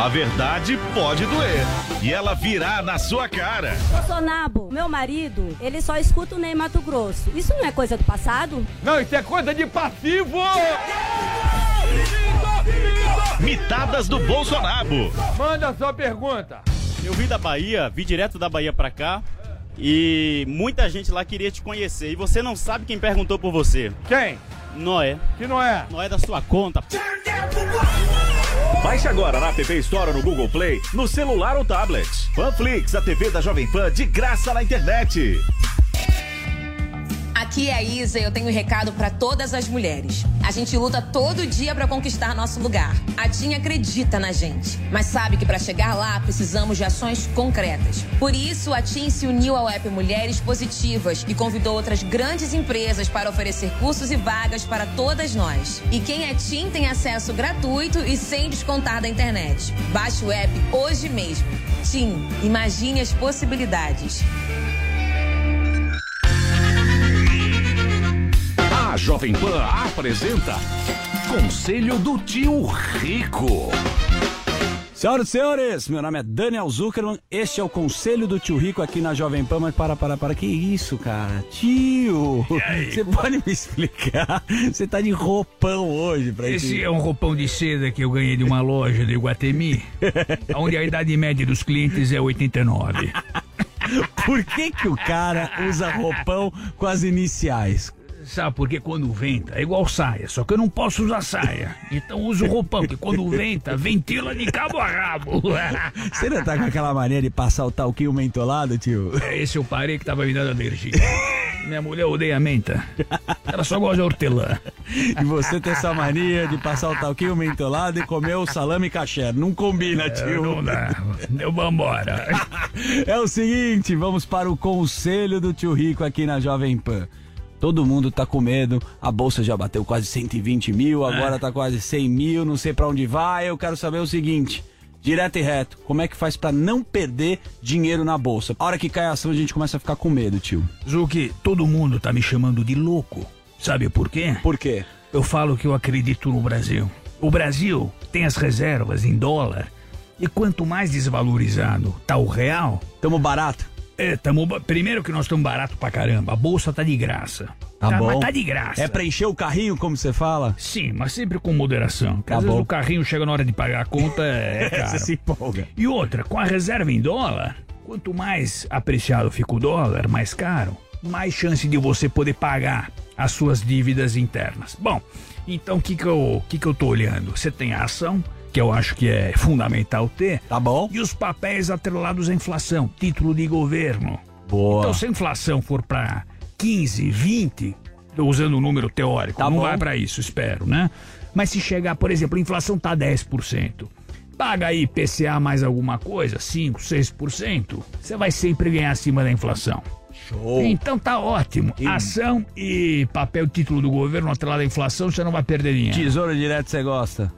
A verdade pode doer. E ela virá na sua cara. Bolsonaro, meu marido, ele só escuta o Ney Mato Grosso. Isso não é coisa do passado? Não, isso é coisa de passivo! Mitadas do Bolsonaro. Manda a sua pergunta. Eu vim da Bahia, vim direto da Bahia pra cá e muita gente lá queria te conhecer. E você não sabe quem perguntou por você. Quem? Noé. Que não é? Noé da sua conta. Baixe agora na TV Store ou no Google Play, no celular ou tablet. Panflix, a TV da Jovem Pan de graça na internet. Aqui é a Isa e eu tenho um recado pra todas as mulheres. A gente luta todo dia pra conquistar nosso lugar. A TIM acredita na gente, mas sabe que pra chegar lá precisamos de ações concretas. Por isso, a TIM se uniu ao app Mulheres Positivas e convidou outras grandes empresas para oferecer cursos e vagas para todas nós. E quem é TIM tem acesso gratuito e sem descontar da internet. Baixe o app hoje mesmo. TIM, imagine as possibilidades. Jovem Pan apresenta Conselho do Tio Rico. Senhoras e senhores, meu nome é Daniel Zuckerman, este é o Conselho do Tio Rico aqui na Jovem Pan, mas para, para, para, que isso, cara? Tio, você pode me explicar? Você tá de roupão hoje pra Esse é um roupão de seda que eu ganhei de uma loja de Iguatemi, onde a idade média dos clientes é 89. Por que que o cara usa roupão com as iniciais? Sabe, porque quando venta é igual saia, só que eu não posso usar saia. Então uso roupão, que quando venta, ventila de cabo a rabo. Você não tá com aquela mania de passar o talquinho mentolado, tio? É, esse eu parei que tava me dando alergia. Minha mulher odeia menta. Ela só gosta de hortelã. E você tem essa mania de passar o talquinho mentolado e comer o salame caché. Não combina, É, tio. não dá. Eu vambora. É o seguinte, vamos para o conselho do tio Rico aqui na Jovem Pan. Todo mundo tá com medo, a bolsa já bateu quase 120 mil, agora tá quase 100 mil, não sei pra onde vai. Eu quero saber o seguinte, direto e reto, como é que faz pra não perder dinheiro na bolsa? A hora que cai a ação a gente começa a ficar com medo, tio. Zuki, todo mundo tá me chamando de louco. Sabe por quê? Por quê? Eu falo que eu acredito no Brasil. O Brasil tem as reservas em dólar. E quanto mais desvalorizado tá o real. Tamo barato? É, tamo. Primeiro que nós estamos barato pra caramba. A bolsa tá de graça. Tá bom. Mas tá de graça. É pra encher o carrinho, como você fala? Sim, mas sempre com moderação. Porque Tá às vezes bom. o carrinho chega na hora de pagar a conta, é caro. Você se empolga. E outra, com a reserva em dólar, quanto mais apreciado fica o dólar, mais caro, mais chance de você poder pagar as suas dívidas internas. Bom, então o que, que, eu, que, que eu tô olhando? Você tem a ação, que eu acho que é fundamental ter. Tá bom. E os papéis atrelados à inflação, título de governo. Boa. Então, se a inflação for para 15, 20, tô usando o número teórico, Tá não bom. vai para isso, espero, né? Mas se chegar, por exemplo, a inflação tá 10%, paga aí PCA mais alguma coisa, 5, 6%, você vai sempre ganhar acima da inflação. Show. Então tá ótimo. Ação e papel título do governo atrelado à inflação, você não vai perder dinheiro. Tesouro direto você gosta?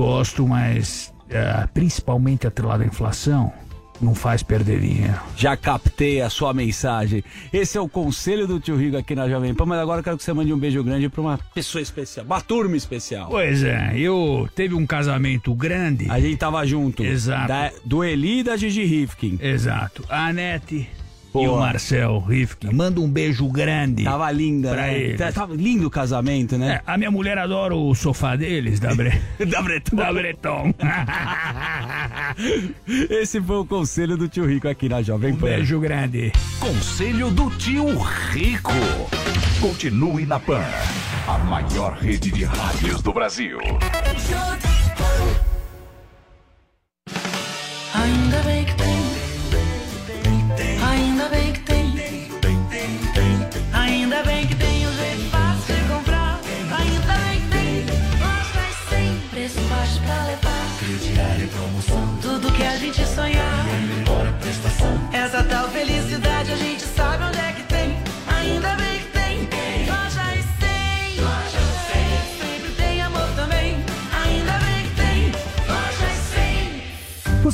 Gosto, mas eh, principalmente atrelado à inflação, não faz perder dinheiro. Já captei a sua mensagem. Esse é o conselho do tio Rico aqui na Jovem Pan, mas agora eu quero que você mande um beijo grande pra uma pessoa especial, uma turma especial. Pois é, eu teve um casamento grande. A gente tava junto. Exato. Da- do Eli e da Gigi Rifkin. Exato. A Anete e Boa. o Marcel Rifkin. Manda um beijo grande. Tava linda, pra né? eles. Tá- Tava lindo o casamento, né? É, a minha mulher adora o sofá deles, da, Bre... da Breton. da Breton. Esse foi o conselho do tio Rico aqui na Jovem Um Pan. beijo grande. Conselho do tio Rico. Continue na Pan, a maior rede de rádios do Brasil. Ainda Tudo que a gente sonhar.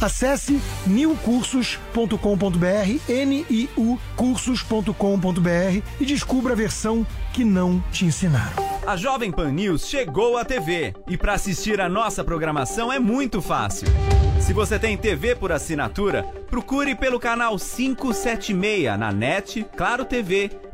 Acesse niucursos.com.br, N-I-U cursos.com.br e descubra a versão que não te ensinaram. A Jovem Pan News chegou à TV e para assistir a nossa programação é muito fácil. Se você tem TV por assinatura, procure pelo canal 576 na NET, Claro TV,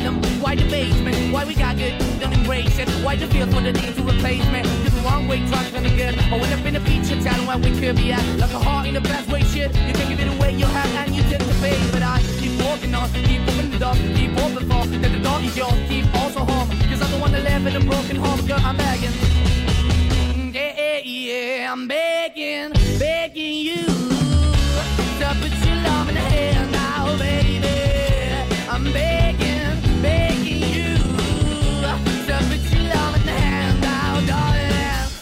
bottom, why the basement, why we got good, don't embrace it, why the feel for the need to replace me. Cause the wrong way, trying to get. I went up in a feature town where we could be at, like a heart in the best way, shit. You can give it away, you have, and you take the pay. But I keep walking on, keep opening the door, keep open for, that the door is yours, keep also home. Cause I'm the one that live in a broken home, girl, I'm begging. Mm, yeah, yeah, yeah, I'm begging, begging you to put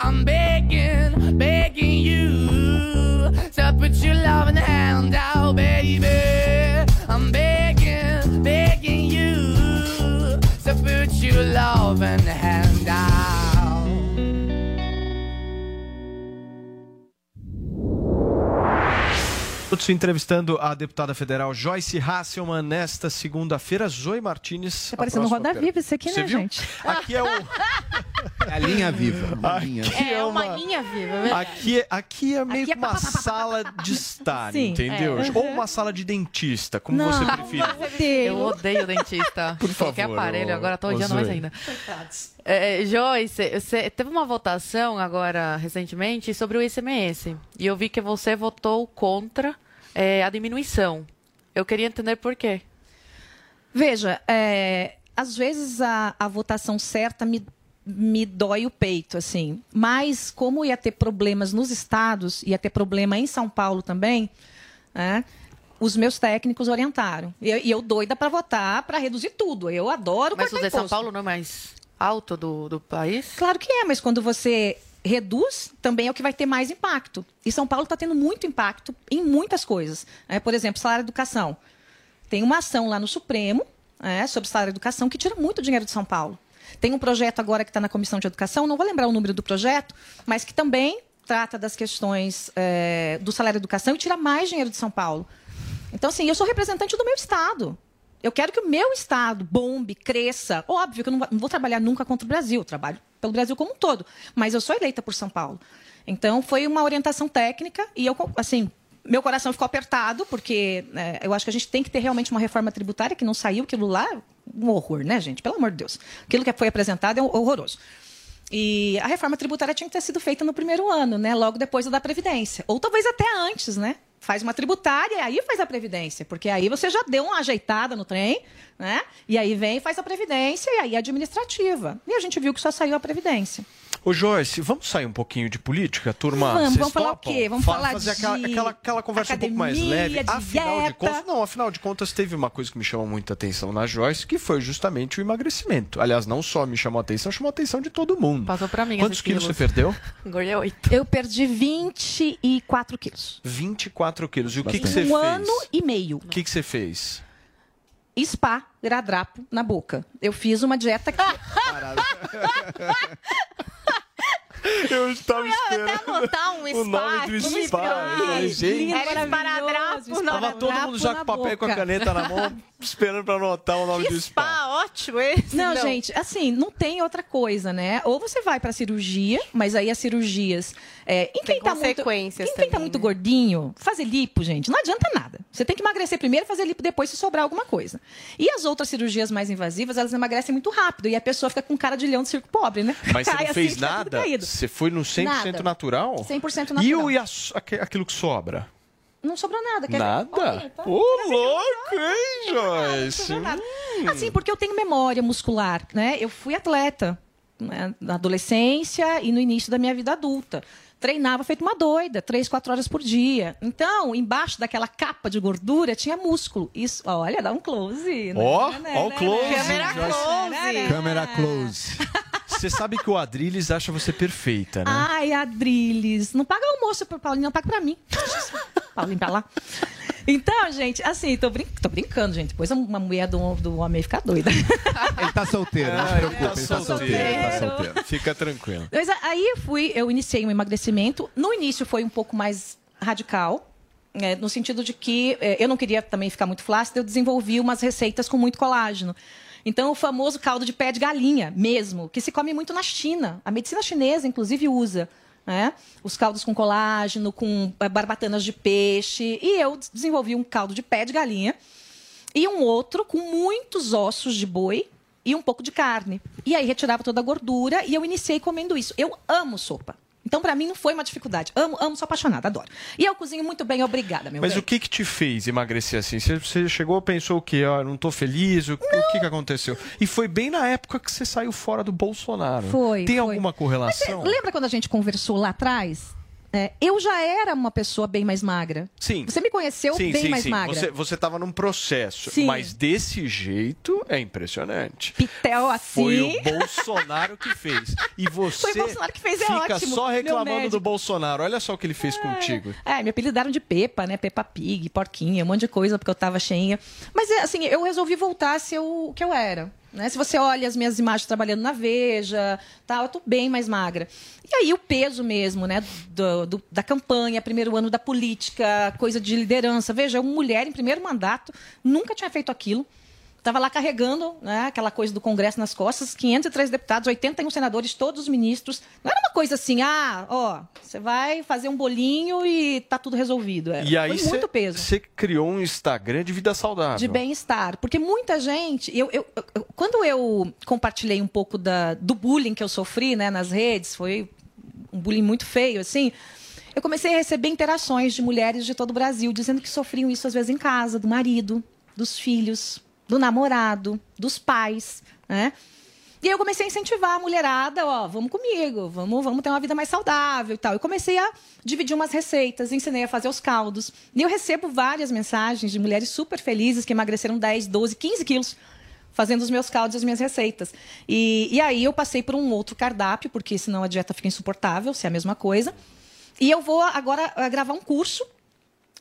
I'm begging, begging you. To put your loving hand out, baby. I'm begging, begging you. To put your loving hand out. Todos entrevistando a deputada federal Joyce Hasselman nesta segunda-feira. Zoe Martinez. Tá parecendo Roda Viva isso aqui, Você né, viu? gente? Aqui é o. É a linha viva. Uma linha. Aqui É uma linha viva, né? Aqui, é- aqui é meio Aqui é que uma pá, pá, sala de estar, Sim, entendeu? é. Ou uma sala de dentista, como Não, você preferir. Eu odeio dentista. Por Qualquer favor, aparelho, ô- agora tô ô odiando mais ainda. É, Joyce, você teve uma votação agora recentemente sobre o ICMS. E eu vi que você votou contra é, a diminuição. Eu queria entender por quê. Veja, é, às vezes a, a votação certa me, me dói o peito, assim. Mas como ia ter problemas nos estados, ia ter problema em São Paulo também, né, os meus técnicos orientaram. E eu, e eu doida para votar para reduzir tudo. Eu adoro Mas o cortar de São. Paulo não é mais alto do, do país? Claro que é, mas quando você reduz, também é o que vai ter mais impacto. E São Paulo está tendo muito impacto em muitas coisas. né? por exemplo, salário de educação. Tem uma ação lá no Supremo né, sobre salário de educação que tira muito dinheiro de São Paulo. Tem um projeto agora que está na Comissão de Educação, não vou lembrar o número do projeto, mas que também trata das questões eh, do salário educação e tira mais dinheiro de São Paulo. Então, assim, eu sou representante do meu Estado. Eu quero que o meu Estado bombe, cresça. Óbvio que eu não vou trabalhar nunca contra o Brasil, eu trabalho pelo Brasil como um todo. Mas eu sou eleita por São Paulo. Então, foi uma orientação técnica e eu, assim, meu coração ficou apertado, porque né, eu acho que a gente tem que ter realmente uma reforma tributária que não saiu, aquilo lá, um horror, né, gente? Pelo amor de Deus. Aquilo que foi apresentado é horroroso. E a reforma tributária tinha que ter sido feita no primeiro ano, né? Logo depois da Previdência. Ou talvez até antes, né? Faz uma tributária e aí faz a Previdência. Porque aí você já deu uma ajeitada no trem, né? E aí vem e faz a Previdência e aí a administrativa. E a gente viu que só saiu a Previdência. Ô Joyce, vamos sair um pouquinho de política, turma? Vamos, Vocês vamos falar o quê? Vamos Fa- falar fazer de aquela, aquela, aquela conversa um pouco mais academia, leve. Afinal de dieta. contas, não, afinal de contas, teve uma coisa que me chamou muita atenção na Joyce, que foi justamente o emagrecimento. Aliás, não só me chamou a atenção, chamou a atenção de todo mundo. Passou pra mim Quantos esses quilos você quilos. perdeu? Engordei oito. Eu perdi 24 quilos. 24 quilos. E o que, que Em você um fez? ano e meio. O que, que você fez? Spa, gradrapo na boca. Eu fiz uma dieta que... Eu estava esperando. Até anotar um o nome do spa, spa. Eu gente, Era esparadrapo. Tava todo mundo já com o papel e com a caneta na mão, esperando pra anotar o nome do spa. Spa, ótimo esse. Não, gente, assim, não tem outra coisa, né? Ou você vai pra cirurgia, mas aí as cirurgias. É, em quem tá muito, quem tá muito gordinho, fazer lipo, gente, não adianta nada. Você tem que emagrecer primeiro e fazer lipo depois se sobrar alguma coisa. E as outras cirurgias mais invasivas, elas emagrecem muito rápido. E a pessoa fica com cara de leão de circo pobre, né? Mas você não assim, fez tudo nada? Você foi no 100% Nada. natural? 100% E, natural. o, e a- aquilo que sobra? Não sobrou nada. quer? Nada? Olha, tá? Ô, louco, hein, Joyce? nada. Hum. Assim, porque eu tenho memória muscular, né? Eu fui atleta né? na adolescência e no início da minha vida adulta. Treinava feito uma doida, três, quatro horas por dia. Então, embaixo daquela capa de gordura tinha músculo. Isso, olha, dá um close. né? Ó, Né, ó o né, close, né? Câmera Joyce. close. Câmera close. Você sabe que o Adrilles acha você perfeita, né? Ai, Adriles, não paga almoço pro Paulinho, não paga pra mim. Paulinho pra lá. Então, gente, assim, tô, brin tô brincando, gente. Depois uma mulher do, do homem fica doida. Ele tá solteiro, não se Ah, preocupe, ele tá solteiro. ele tá solteiro. Fica tranquilo. Mas aí eu fui, eu iniciei um emagrecimento. No início foi um pouco mais radical, é, no sentido de que é, eu não queria também ficar muito flácida, eu desenvolvi umas receitas com muito colágeno. Então, o famoso caldo de pé de galinha, mesmo, que se come muito na China. A medicina chinesa, inclusive, usa. né? Os caldos com colágeno, com é, barbatanas de peixe. E eu desenvolvi um caldo de pé de galinha e um outro com muitos ossos de boi e um pouco de carne. E aí retirava toda a gordura e eu iniciei comendo isso. Eu amo sopa. Então, pra mim, não foi uma dificuldade. Amo, amo, sou apaixonada, adoro. E eu cozinho muito bem, obrigada, meu Mas bem. o que que te fez emagrecer assim? Você, chegou, pensou o quê? Ó, não tô feliz? O, o que que aconteceu? E foi bem na época que você saiu fora do Bolsonaro. Foi, Tem foi. alguma correlação? Lembra quando a gente conversou lá atrás? É, eu já era uma pessoa bem mais magra. Sim. Você me conheceu sim, bem sim, mais sim. magra. Você, você tava num processo, Sim. mas desse jeito é impressionante. Pitel assim. Foi o Bolsonaro que fez. E você Foi o Bolsonaro que fez, é fica ótimo, só reclamando do Bolsonaro. Olha só o que ele fez contigo. É, me apelidaram de Pepa, né? Peppa Pig, porquinha, um monte de coisa, porque eu tava cheinha. Mas, é, assim, eu resolvi voltar a ser o que eu era. Né? Se você olha as minhas imagens trabalhando na Veja, tal, eu tô bem mais magra. E aí o peso mesmo, né? do- do- da campanha, primeiro ano da política, coisa de liderança. Veja, eu, mulher em primeiro mandato, nunca tinha feito aquilo. Estava lá carregando né, aquela coisa do Congresso nas costas, 503 deputados, 81 senadores, todos os ministros. Não era uma coisa assim, ah, ó, você vai fazer um bolinho e tá tudo resolvido. É, E aí foi muito peso. você criou um Instagram de vida saudável. De bem-estar. Porque muita gente. Eu, eu- eu- quando eu compartilhei um pouco da, do bullying que eu sofri né, nas redes, foi um bullying muito feio, assim. Eu comecei a receber interações de mulheres de todo o Brasil dizendo que sofriam isso às vezes em casa, do marido, dos filhos, do namorado, dos pais, né? E aí eu comecei a incentivar a mulherada, ó, vamos comigo, vamos, vamos ter uma vida mais saudável e tal. Eu comecei a dividir umas receitas, ensinei a fazer os caldos. E eu recebo várias mensagens de mulheres super felizes que emagreceram 10, 12, 15 quilos fazendo os meus caldos e as minhas receitas. E, e aí eu passei por um outro cardápio, porque senão a dieta fica insuportável, se é a mesma coisa. E eu vou agora eh, gravar um curso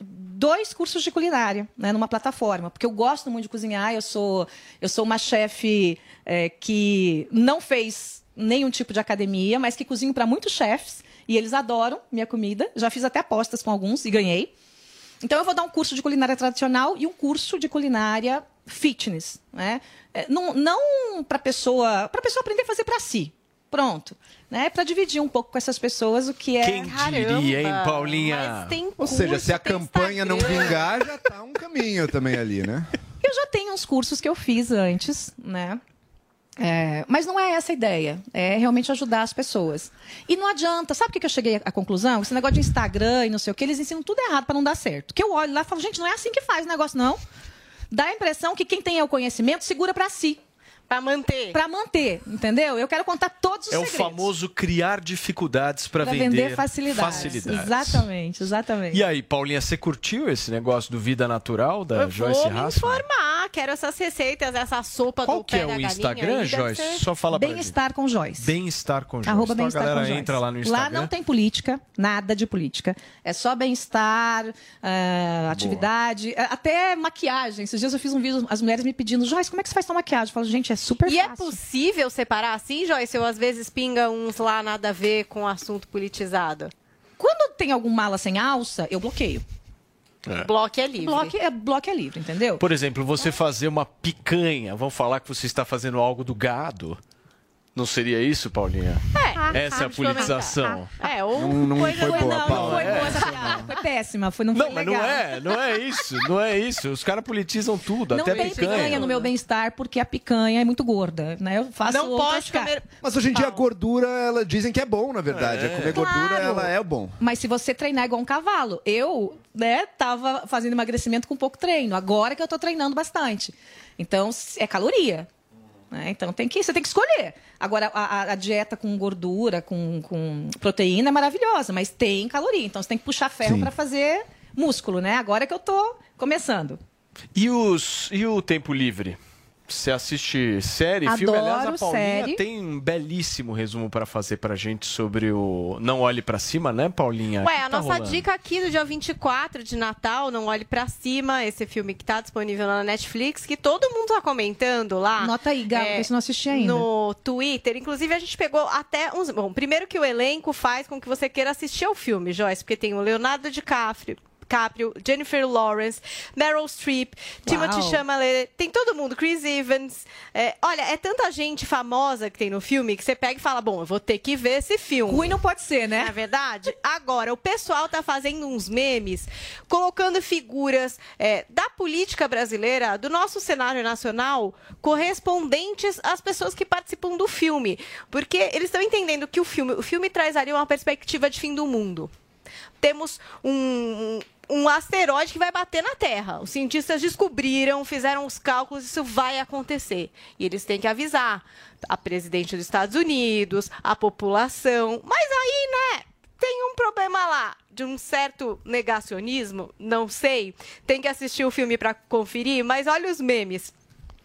dois cursos de culinária, né, numa plataforma, porque eu gosto muito de cozinhar. Eu sou eu sou uma chefe eh, que não fez nenhum tipo de academia, mas que cozinho para muitos chefes e eles adoram minha comida. Já fiz até apostas com alguns e ganhei. Então eu vou dar um curso de culinária tradicional e um curso de culinária fitness, né? É, Não, não para pessoa, para pessoa aprender a fazer para si. Pronto, né? Para dividir um pouco com essas pessoas o que é Quem diria, hein, Paulinha? Mas tem Ou seja, se a curso, campanha não Instagram. vingar, já tá um caminho também ali, né? Eu já tenho uns cursos que eu fiz antes, né? É, mas não é essa a ideia. É realmente ajudar as pessoas. E não adianta. Sabe o que que eu cheguei à conclusão? Esse negócio de Instagram e não sei o que, eles ensinam tudo errado para não dar certo. Que eu olho lá e falo, gente, não é assim que faz o negócio, não. Dá a impressão que quem tem o conhecimento segura para si. Pra manter. Pra manter, entendeu? Eu quero contar todos os É o segredos. famoso criar dificuldades para Pra vender, facilidades. facilidades. Exatamente, exatamente. E aí, Paulinha, você curtiu esse negócio do Vida Natural da Eu Joyce vou me Hassman? informar, quero essas receitas, essa sopa Qual do que pé é da o galinha Instagram, aí, Joyce? Só fala pra. Bem-estar com Joyce. Bem-estar com Joyce. Arroba então a bem-estar galera com Joyce. entra lá no Lá Instagram. não tem política, nada de política. É só bem-estar, ah, atividade, ah, até maquiagem. Esses dias eu fiz um vídeo, as mulheres me pedindo, Joyce, como é que você faz sua maquiagem? Eu falo, gente, é super E é fácil. possível separar assim, Joyce? Ou às vezes pinga uns lá nada a ver com o assunto politizado? Quando tem algum mala sem alça, eu bloqueio. Bloco é livre. Bloco é, bloco é livre, entendeu? Por exemplo, você fazer uma picanha, vamos falar que você está fazendo algo do gado. Não seria isso, Paulinha? É. Essa é a politização. É, ou Não- não coisa foi boa, não, Paula. não foi É. boa essa piada. Foi péssima, foi, não, Não, foi mas legal. não é, não é isso, não é isso. Os caras politizam tudo, Não até tem picanha. picanha. no meu bem-estar porque a picanha é muito gorda, né? Eu faço Não pode comer. Mas hoje em dia a gordura, ela, dizem que é bom, na verdade. É. Comer gordura, Claro. ela é bom. Mas se você treinar igual um cavalo, eu, né, tava fazendo emagrecimento com pouco treino. Agora que eu tô treinando bastante. Então, é caloria. Né? Então tem que, você tem que escolher. Agora, a, a- dieta com gordura, com, com proteína é maravilhosa, mas tem caloria. Então você tem que puxar ferro para fazer músculo, né? Agora que eu tô começando. E, os, e o tempo livre? Você assiste série, filme? Aliás, a Adoro Paulinha série. tem um belíssimo resumo para fazer pra gente sobre o Não Olhe Pra Cima, né, Paulinha? Ué, Que a tá nossa rolando? dica aqui do dia 24 de Natal, Não Olhe Pra Cima, esse filme que tá disponível na Netflix, que todo mundo tá comentando lá. Anota aí, Galo, é, que você não assisti ainda. No Twitter. Inclusive, a gente pegou até uns... Bom, primeiro que o elenco faz com que você queira assistir ao filme, Joyce, porque tem o Leonardo DiCaprio, DiCaprio, Jennifer Lawrence, Meryl Streep, Timothy Chalamet, tem todo mundo, Chris Evans. É, olha, é tanta gente famosa que tem no filme que você pega e fala, bom, eu vou ter que ver esse filme. Ruim não pode ser, né? Na verdade, agora o pessoal tá fazendo uns memes, colocando figuras é, da política brasileira, do nosso cenário nacional, correspondentes às pessoas que participam do filme, porque eles estão entendendo que o filme, o filme traz ali uma perspectiva de fim do mundo. Temos um, um asteroide que vai bater na Terra. Os cientistas descobriram, fizeram os cálculos, isso vai acontecer. E eles têm que avisar a presidente dos Estados Unidos, a população. Mas aí, né? Tem um problema lá de um certo negacionismo, não sei. Tem que assistir o filme para conferir, mas olha os memes.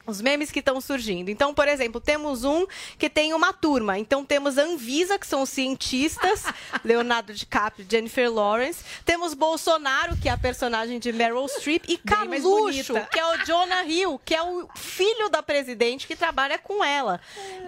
Os memes que estão surgindo. Então, por exemplo, temos um que tem uma turma. Então, temos a Anvisa, que são os cientistas, Leonardo DiCaprio, Jennifer Lawrence. Temos Bolsonaro, que é a personagem de Meryl Streep. E Carluxo, que é o Jonah Hill, que é o filho da presidente que trabalha com ela.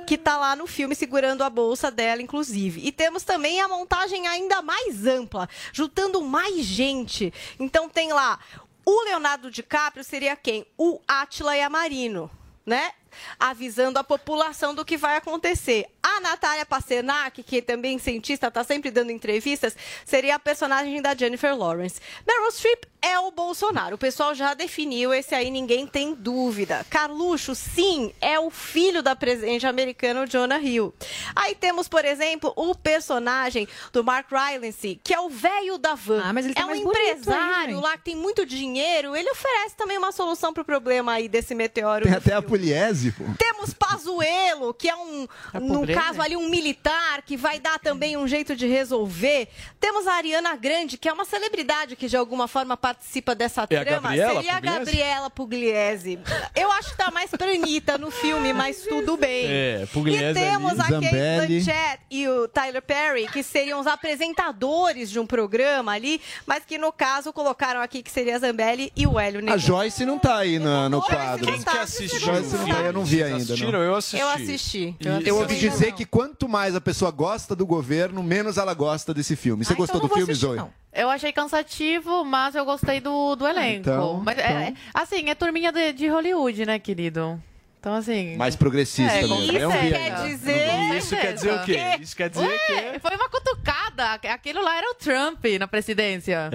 Que tá lá no filme segurando a bolsa dela, inclusive. E temos também a montagem ainda mais ampla, juntando mais gente. Então, tem lá o Leonardo DiCaprio seria quem? O Átila Yamarino, né? Avisando a população do que vai acontecer. A Natália Passenac, que também cientista, está sempre dando entrevistas, seria a personagem da Jennifer Lawrence. Meryl Streep é o Bolsonaro. O pessoal já definiu, esse aí ninguém tem dúvida. Carluxo, sim, é o filho da presidente americana, o Jonah Hill. Aí temos, por exemplo, o personagem do Mark Rylance, que é o velho da van. Ah, mas ele tá é um aí, empresário gente. lá que tem muito dinheiro. Ele oferece também uma solução para o problema aí desse meteoro. Tem até a Pugliese, pô. temos Pazuello, que é um, no caso ali, um militar, que vai dar também um jeito de resolver. Temos a Ariana Grande, que é uma celebridade que de alguma forma participa dessa É a trama. Gabriela Seria a Pugliese? Gabriela Pugliese. Eu acho que tá mais pra Anitta no filme, mas tudo bem. É, Pugliese E temos ali. a Kate Zambelli. Blanchett e o Tyler Perry, que seriam os apresentadores de um programa ali, mas que no caso colocaram aqui que seria a Zambelli e o Hélio A Negrão. Joyce não tá aí no, no quadro. Quem que assistiu Joyce não tá aí, eu não vi ainda. Não. Eu assisti. Eu assisti. Eu, assisti. ouvi dizer que quanto mais a pessoa gosta do governo, menos ela gosta desse filme. Você Ah, gostou então do não filme, assistir, Zoe? Eu achei cansativo, mas eu gostei do, do elenco. então, mas, é, assim, é turminha de, de Hollywood, né, querido? Então, assim. Mais progressista É, mesmo. isso Eu não vi quer dizer- Isso quer dizer o quê? Isso quer dizer que. Ué, Foi uma cutucada nada. Aquilo lá era o Trump na presidência.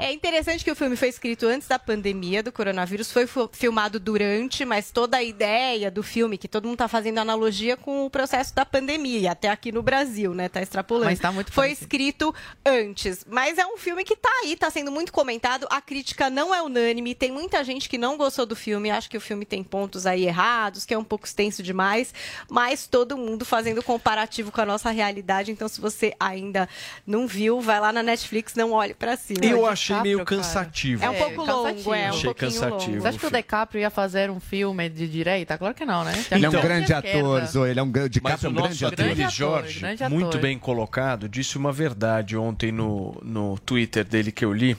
É interessante que o filme foi escrito antes da pandemia do coronavírus, foi filmado durante, mas toda a ideia do filme, que todo mundo tá fazendo analogia com o processo da pandemia, até aqui no Brasil, né? Tá extrapolando. Mas tá muito Foi parecido. escrito antes. Mas é um filme que tá aí, tá sendo muito comentado. A crítica não é unânime. Tem muita gente que não gostou do filme, acha que o filme tem pontos aí errados, que é um pouco extenso demais. Mas todo mundo fazendo comparativo com a nossa realidade. Então, se você ainda não viu, vai lá na Netflix, não olhe pra cima. Eu achei meio cansativo. É um pouco longo, é um Achei cansativo. longo. Você acha que o DiCaprio ia fazer um filme de direita? Claro que não, né? Ele é um grande de ator. Zoe. Ele é um grande Mas DiCaprio, o é um grande ator. Grande ator, Jorge, grande muito ator. bem colocado, disse uma verdade ontem no, no Twitter dele que eu li,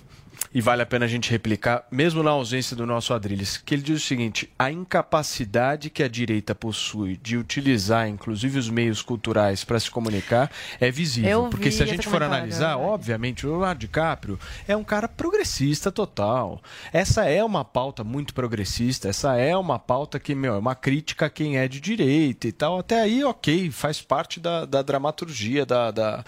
e vale a pena a gente replicar, mesmo na ausência do nosso Adriles, que ele diz o seguinte, a incapacidade que a direita possui de utilizar, inclusive, os meios culturais para se comunicar é visível. Eu porque se a gente for analisar, é obviamente, o Leonardo DiCaprio é um cara progressista total. Essa é uma pauta muito progressista, essa é uma pauta que, meu, é uma crítica a quem é de direita e tal. Até aí, ok, faz parte da, da dramaturgia, da, da,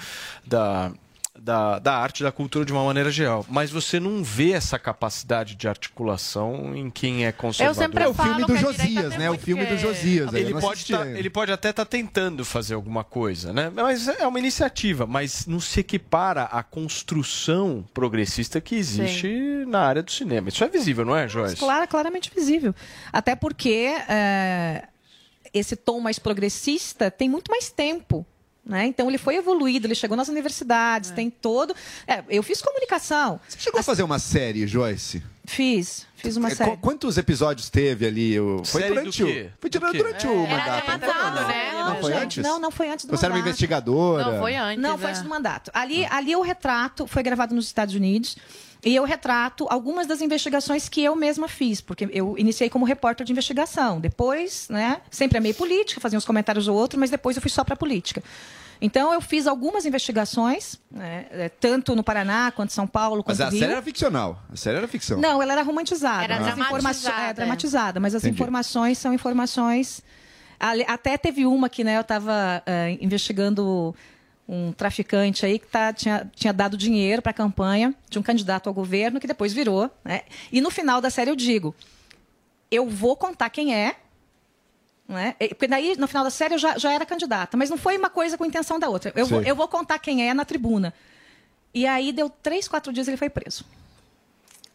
da, da, da arte, da cultura de uma maneira geral. Mas você não vê essa capacidade de articulação em quem é conservador. sempre É o filme falo do Josias, né? O muito filme do que- Josias. aí, eu Ele pode, tá- ele pode até estar tentando fazer alguma coisa, né? Mas é uma iniciativa, mas não se equipara à construção progressista que existe na área do cinema. Isso é visível, não é, Joyce? Claro, claramente visível. Até porque é, esse tom mais progressista tem muito mais tempo. Né? Então ele foi evoluído, ele chegou nas universidades, tem todo. É, eu fiz comunicação. Você chegou a fazer uma série, Joyce? Fiz, fiz uma É, série. qu- Quantos episódios teve ali? O... Foi Série durante do o. Foi Do durante, quê? durante o mandato. Passado, né? Não foi gente, antes? Não, não foi antes do Você era uma mandato. investigadora? Não, foi antes. Não, foi é. antes do mandato. Ali, ali o retrato foi gravado nos Estados Unidos e eu retrato algumas das investigações que eu mesma fiz, porque eu iniciei como repórter de investigação. Depois, né, sempre amei política, fazia uns comentários ou outros, mas depois eu fui só para política. Então eu fiz algumas investigações, né, eh, tanto no Paraná quanto em São Paulo, Mas quanto a no Rio. série era ficcional. A série era ficção. Não, ela era romantizada. Era mas as dramatizada, é. é, dramatizada, mas as Entendi. informações são informações. Até teve uma que né, eu estava investigando um traficante aí que tá, tinha, tinha dado dinheiro para a campanha de um candidato ao governo que depois virou. Né? E no final da série eu digo: eu vou contar quem é. Né? Porque daí, no final da série, eu já, já era candidata, mas não foi uma coisa com intenção da outra. Eu vou, eu vou contar quem é na tribuna. E aí deu três, quatro dias e ele foi preso.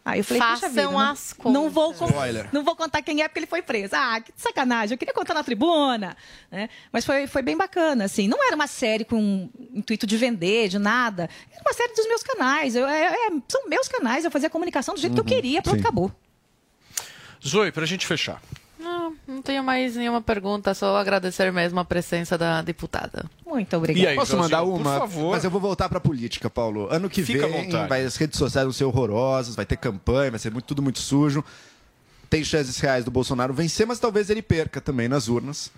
Aí eu falei, Façam vida, não, as contas. não vou Spoiler. não vou contar quem é porque ele foi preso. Ah, que sacanagem, eu queria contar na tribuna. né? Mas foi, foi bem bacana, assim. Não era uma série com intuito de vender, de nada. Era uma série dos meus canais. Eu, é- é- são meus canais, eu fazia a comunicação do jeito que eu queria, pronto, sim. acabou. Zoe, pra gente fechar. Não, tenho mais nenhuma pergunta, só agradecer mesmo a presença da deputada. Muito obrigada. E aí, Posso Josinho, mandar por uma? favor. Mas eu vou voltar pra política, Paulo. Ano que Fica vem, vai, as redes sociais vão ser horrorosas, vai ter campanha, vai ser muito- tudo muito sujo. Tem chances reais do Bolsonaro vencer, mas talvez ele perca também nas urnas.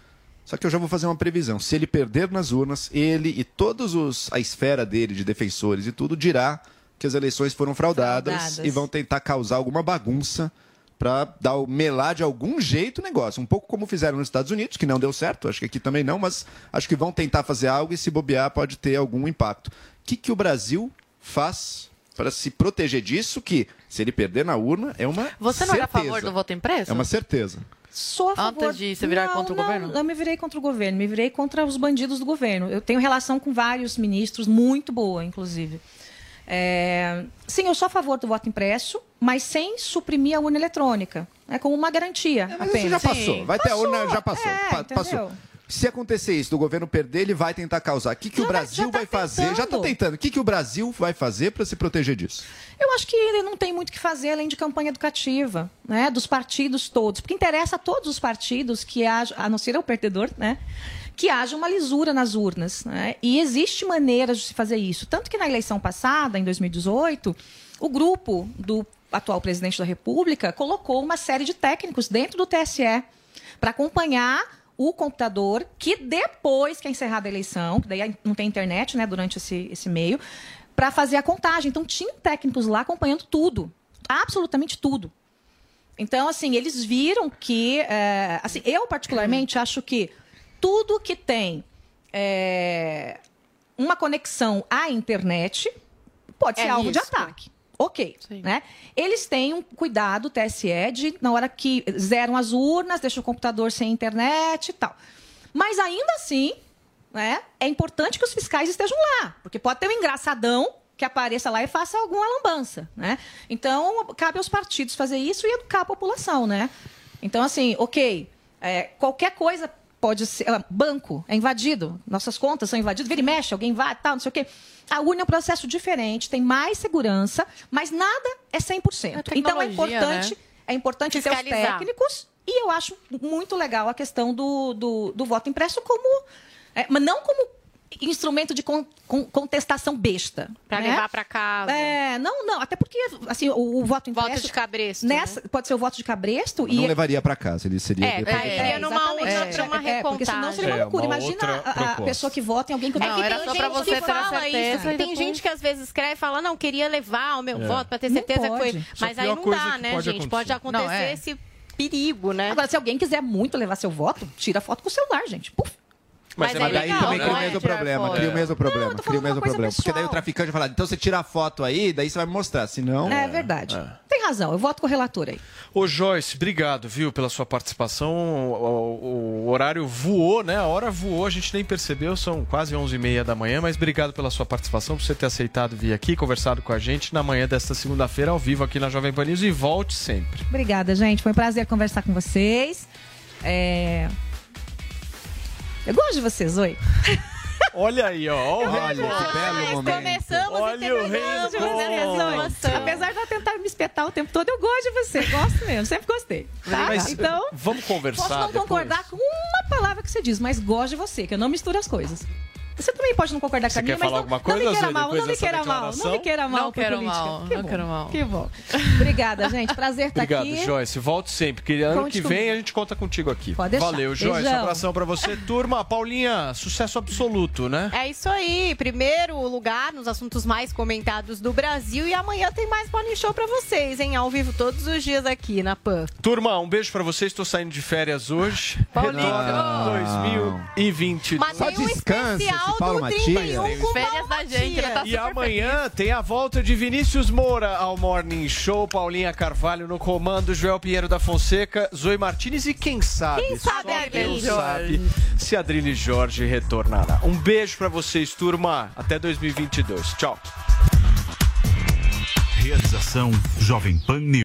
Só que eu já vou fazer uma previsão. Se ele perder nas urnas, ele e todos os a esfera dele de defensores e tudo dirá que as eleições foram fraudadas, Fraudadas. e vão tentar causar alguma bagunça para dar o melar de algum jeito o negócio, um pouco como fizeram nos Estados Unidos, que não deu certo, acho que aqui também não, mas acho que vão tentar fazer algo e se bobear pode ter algum impacto. O que, que o Brasil faz para se proteger disso? Que se ele perder na urna é uma Você não era a certeza. favor do voto impresso? É uma certeza. Sou a favor... Antes de se virar Não, contra o não, governo? Eu me virei contra o governo, me virei contra os bandidos do governo. Eu tenho relação com vários ministros, muito boa, inclusive. É, Sim, eu sou a favor do voto impresso, mas sem suprimir a urna eletrônica. É como uma garantia. Mas apenas. isso já passou. Vai ter a urna, já passou. É, Pa- entendeu? passou. Se acontecer isso, do governo perder, ele vai tentar causar. O que, que o Brasil vai fazer? Já está tentando. O que, que o Brasil vai fazer para se proteger disso? Eu acho que ele não tem muito o que fazer além de campanha educativa, né? Dos partidos todos. Porque interessa a todos os partidos que haja, a não ser o perdedor, né? Que haja uma lisura nas urnas. Né? E existe maneiras de se fazer isso. Tanto que na eleição passada, em 2018, o grupo do atual presidente da República colocou uma série de técnicos dentro do TSE para acompanhar o computador que depois que é encerrada a eleição, que daí não tem internet né, durante esse, esse meio, para fazer a contagem. Então, tinham técnicos lá acompanhando tudo, absolutamente tudo. Então, assim, eles viram que. é, assim, eu, particularmente, acho que tudo que tem é, uma conexão à internet, pode ser É alvo de risco. ataque. Ok, né? Eles têm um cuidado, TSE, de na hora que zeram as urnas, deixa o computador sem internet e tal. Mas ainda assim, né, é importante que os fiscais estejam lá, porque pode ter um engraçadão que apareça lá e faça alguma lambança, né? Então, cabe aos partidos fazer isso e educar a população, né? Então, assim, ok, é, qualquer coisa pode ser. ah, Banco é invadido, nossas contas são invadidas, vira e mexe, alguém vai, tal, não sei o quê. A urna é um processo diferente, tem mais segurança, mas nada é 100%. então é importante, né? é importante ter os técnicos e eu acho muito legal a questão do, do, do voto impresso como. é, mas não como instrumento de con- con- contestação besta. Pra né? levar pra casa. É, não, não, até porque assim, o, o voto impresso. Voto de cabresto. Nessa, Pode ser o voto de cabresto Não e. levaria para casa, ele seria. É, depois- cairia numa exatamente. outra, uma É, porque senão seria uma É, loucura. uma Imagina a- a, pessoa que vota em alguém que É que não tem era só gente pra você que ter a certeza isso. e Tem depois- gente que às vezes escreve e fala, não, queria levar o meu É. voto pra ter Não certeza que foi. Mas aí é não dá, que né, pode gente? Pode acontecer. Não, é. esse perigo, né? Agora, se alguém quiser muito levar seu voto, tira foto com o celular, gente. Puf. Mas, Mas é daí legal, também não cria o é mesmo problema, cria o mesmo problema, cria o mesmo problema. Porque daí o pessoal. traficante vai falar, então você tira a foto aí, daí você vai me mostrar, senão... É verdade. Tem razão, eu voto com o relator aí. Ô Joyce, obrigado, viu, pela sua participação. O, o- o horário voou, né? A hora voou, a gente nem percebeu, são quase 11h30 da manhã, mas obrigado pela sua participação, por você ter aceitado vir aqui, conversado com a gente na manhã desta segunda-feira, ao vivo aqui na Jovem Pan News e volte sempre. Obrigada, gente. Foi um prazer conversar com vocês. É... Eu gosto de vocês, oi. Olha aí, ó. Olha, que belo momento. Começamos Olha o situação. Apesar de eu tentar me espetar o tempo todo, eu gosto de você. Gosto mesmo, sempre gostei. Tá? Mas, então, vamos conversar posso não depois. concordar com uma palavra que você diz, mas gosto de você, que eu não misturo as coisas. Você também pode não concordar Você com a minha, quer mas falar não, alguma coisa, não me queira mal, não me queira mal, não me queira mal Não quero política. mal, que não bom, quero mal. Que bom. Obrigada, gente. Prazer estar Obrigado, aqui. Joyce. Volte sempre, que ano Conte que vem comigo. a gente conta contigo aqui. Pode deixar. Valeu, Joyce. Beijão. Um abração pra você. Turma, Paulinha, sucesso absoluto, né? É isso aí. Primeiro lugar nos assuntos mais comentados do Brasil. E amanhã tem mais Morning Show pra vocês, hein? Ao vivo todos os dias aqui na PAN. Turma, um beijo pra vocês. Estou saindo de férias hoje. Paulinho. Retorno 2022. Mas tem um especial 31 com Férias da gente, ela tá E amanhã tem a volta de Vinícius Moura ao Morning Show, Paulinha Carvalho no comando, Joel Pinheiro da Fonseca, Zoe Martinez e quem sabe, Quem sabe só a Deus Adriane sabe se a Adriane Jorge retornará. Um beijo pra vocês, turma. Até 2022. Tchau. Realização Jovem Pan News.